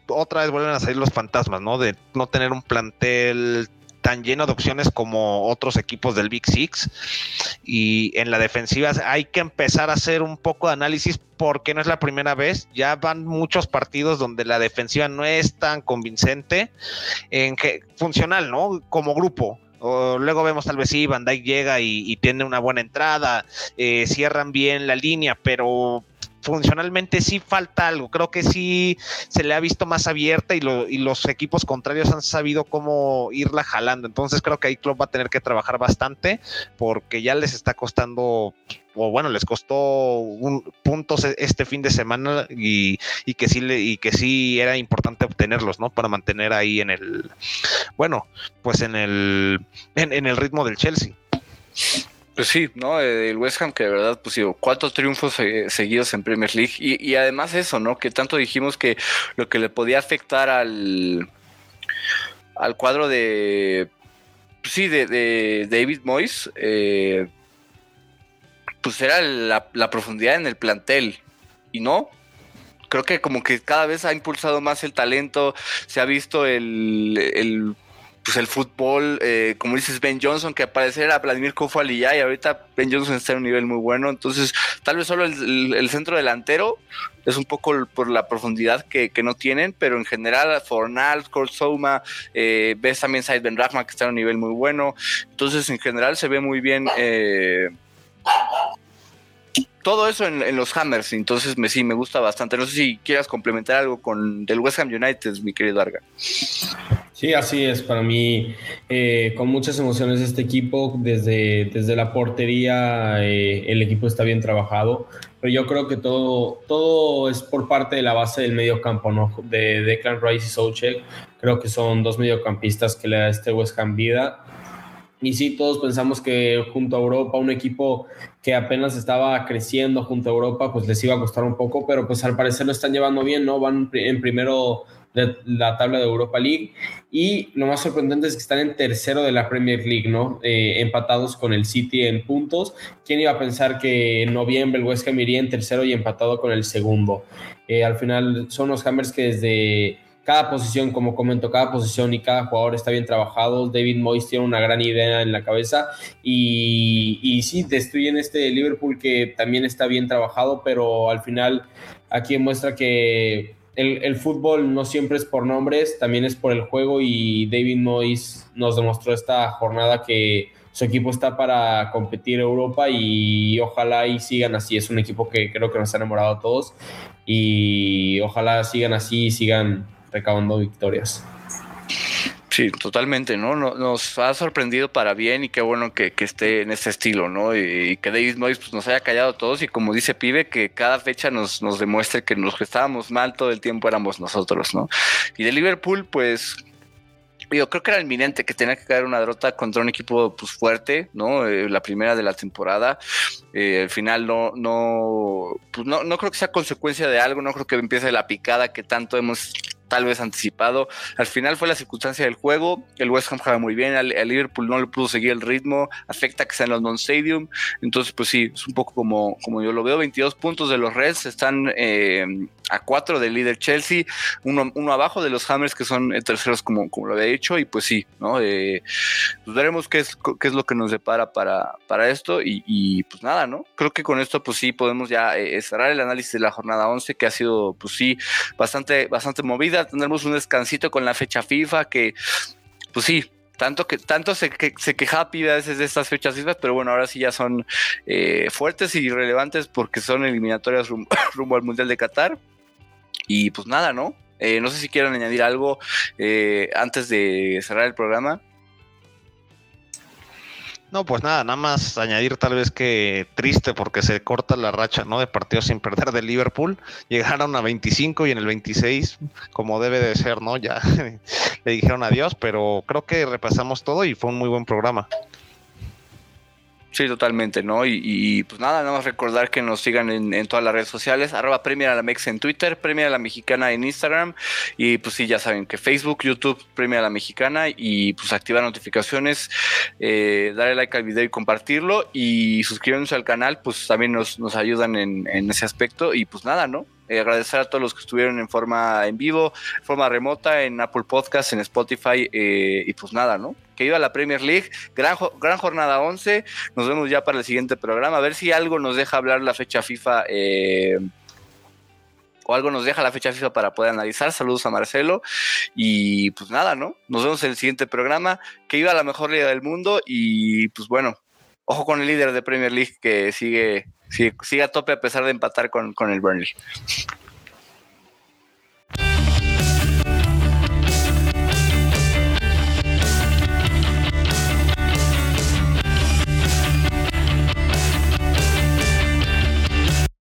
otra vez vuelven a salir los fantasmas, ¿no? De no tener un plantel tan lleno de opciones como otros equipos del Big Six. Y en la defensiva hay que empezar a hacer un poco de análisis porque no es la primera vez. Ya van muchos partidos donde la defensiva no es tan convincente, en que funcional, ¿no? Como grupo. Luego vemos tal vez sí, Van Dyke llega y, tiene una buena entrada, eh, cierran bien la línea, pero funcionalmente sí falta algo. Creo que sí se le ha visto más abierta y, los equipos contrarios han sabido cómo irla jalando. Entonces creo que ahí Club va a tener que trabajar bastante porque ya les está costando o bueno, les costó un, puntos e, este fin de semana y, que sí y que sí era importante obtenerlos, ¿no? Para mantener ahí en el, bueno, pues en el, en el ritmo del Chelsea. Pues sí, ¿no? Eh, el West Ham que de verdad, pues digo, cuatro triunfos seguidos en Premier League y, además eso, ¿no? Que tanto dijimos que lo que le podía afectar al, al cuadro de, pues sí, de, David Moyes, eh, pues era la, profundidad en el plantel. Y no, creo que como que cada vez ha impulsado más el talento, se ha visto el pues el fútbol, eh, como dices, Ben Johnson, que aparecerá Vladimir Kofal y ahorita Ben Johnson está en un nivel muy bueno, entonces tal vez solo el, centro delantero es un poco por la profundidad que, no tienen, pero en general Fornal, Kurt Souma, eh, ves también Said Ben Rahma que está en un nivel muy bueno, entonces en general se ve muy bien eh, todo eso en, los Hammers, entonces me, sí, me gusta bastante. No sé si quieras complementar algo con del West Ham United, mi querido Arga. Sí, así es. Para mí, eh, con muchas emociones este equipo, desde, desde la portería, eh, el equipo está bien trabajado, pero yo creo que todo, todo es por parte de la base del medio campo, ¿no? De Declan Rice y Soucek. Creo que son dos mediocampistas que le da este West Ham vida. Y sí, todos pensamos que junto a Europa, un equipo que apenas estaba creciendo junto a Europa, pues les iba a costar un poco, pero pues al parecer lo están llevando bien, ¿no? Van en primero de la tabla de Europa League. Y lo más sorprendente es que están en tercero de la Premier League, ¿no? Eh, empatados con el City en puntos. ¿Quién iba a pensar que en noviembre el West Ham iría en tercero y empatado con el segundo? Eh, al final son los Hammers que desde cada posición, como comento, cada posición y cada jugador está bien trabajado. David Moyes tiene una gran idea en la cabeza y, y sí, destruyen este Liverpool que también está bien trabajado, pero al final aquí muestra que el, fútbol no siempre es por nombres, también es por el juego y David Moyes nos demostró esta jornada que su equipo está para competir Europa y ojalá y sigan así. Es un equipo que creo que nos ha enamorado a todos y ojalá sigan así y sigan recabando victorias. Sí, totalmente, ¿no? Nos ha sorprendido para bien y qué bueno que, esté en ese estilo, ¿no? Y, que David Moyes pues, nos haya callado todos y como dice Pibe, que cada fecha nos, nos demuestre que los que estábamos mal todo el tiempo éramos nosotros, ¿no? Y de Liverpool, pues yo creo que era inminente que tenía que caer una derrota contra un equipo pues fuerte, ¿no? Eh, la primera de la temporada. Eh, al final no, no, pues no, no creo que sea consecuencia de algo, no creo que empiece la picada que tanto hemos tal vez anticipado. Al final fue la circunstancia del juego. El West Ham juega muy bien. Al, Liverpool no le pudo seguir el ritmo. Afecta que sea en los non-stadium. Entonces, pues sí, es un poco como, como yo lo veo. 22 puntos de los Reds están eh, a 4 del líder Chelsea. Uno, uno, abajo de los Hammers que son eh, terceros, como, como lo había dicho. Y pues sí, ¿no? Eh, veremos qué es, qué es lo que nos depara para, para esto. Y, pues nada, ¿no? Creo que con esto, pues sí, podemos ya cerrar el análisis de la jornada 11, que ha sido, pues sí, bastante, bastante movida tendremos un descansito con la fecha FIFA que, pues sí, tanto que tanto se, que, se quejaba a veces de estas fechas FIFA, pero bueno, ahora sí ya son eh, fuertes y relevantes porque son eliminatorias rumbo, al Mundial de Qatar. Y pues nada, ¿no? Eh, no sé si quieren añadir algo eh, antes de cerrar el programa. No, pues nada, nada más añadir tal vez que triste porque se corta la racha ¿no? de partidos sin perder de Liverpool. Llegaron a 25 y en el 26, como debe de ser, ¿no? Ya le dijeron adiós, pero creo que repasamos todo y fue un muy buen programa. Sí, totalmente, ¿no? Y, pues nada, nada más recordar que nos sigan en, todas las redes sociales, arroba Premier a la Mex en Twitter, Premier a la Mexicana en Instagram, y pues sí, ya saben que Facebook, YouTube, Premier a la Mexicana, y pues activar notificaciones, eh, darle like al video y compartirlo, y suscribirse al canal, pues también nos, nos ayudan en, en ese aspecto, y pues nada, ¿no? Eh, agradecer a todos los que estuvieron en forma en vivo, forma remota, en Apple Podcast, en Spotify, eh, y pues nada, ¿no? Que iba a la Premier League. Gran, gran jornada 11. Nos vemos ya para el siguiente programa. A ver si algo nos deja hablar la fecha FIFA. Eh, o algo nos deja la fecha FIFA para poder analizar. Saludos a Marcelo. Y pues nada, ¿no? Nos vemos en el siguiente programa. Que iba a la mejor liga del mundo. Y pues bueno, ojo con el líder de Premier League que sigue, sigue, a tope a pesar de empatar con, con el Burnley.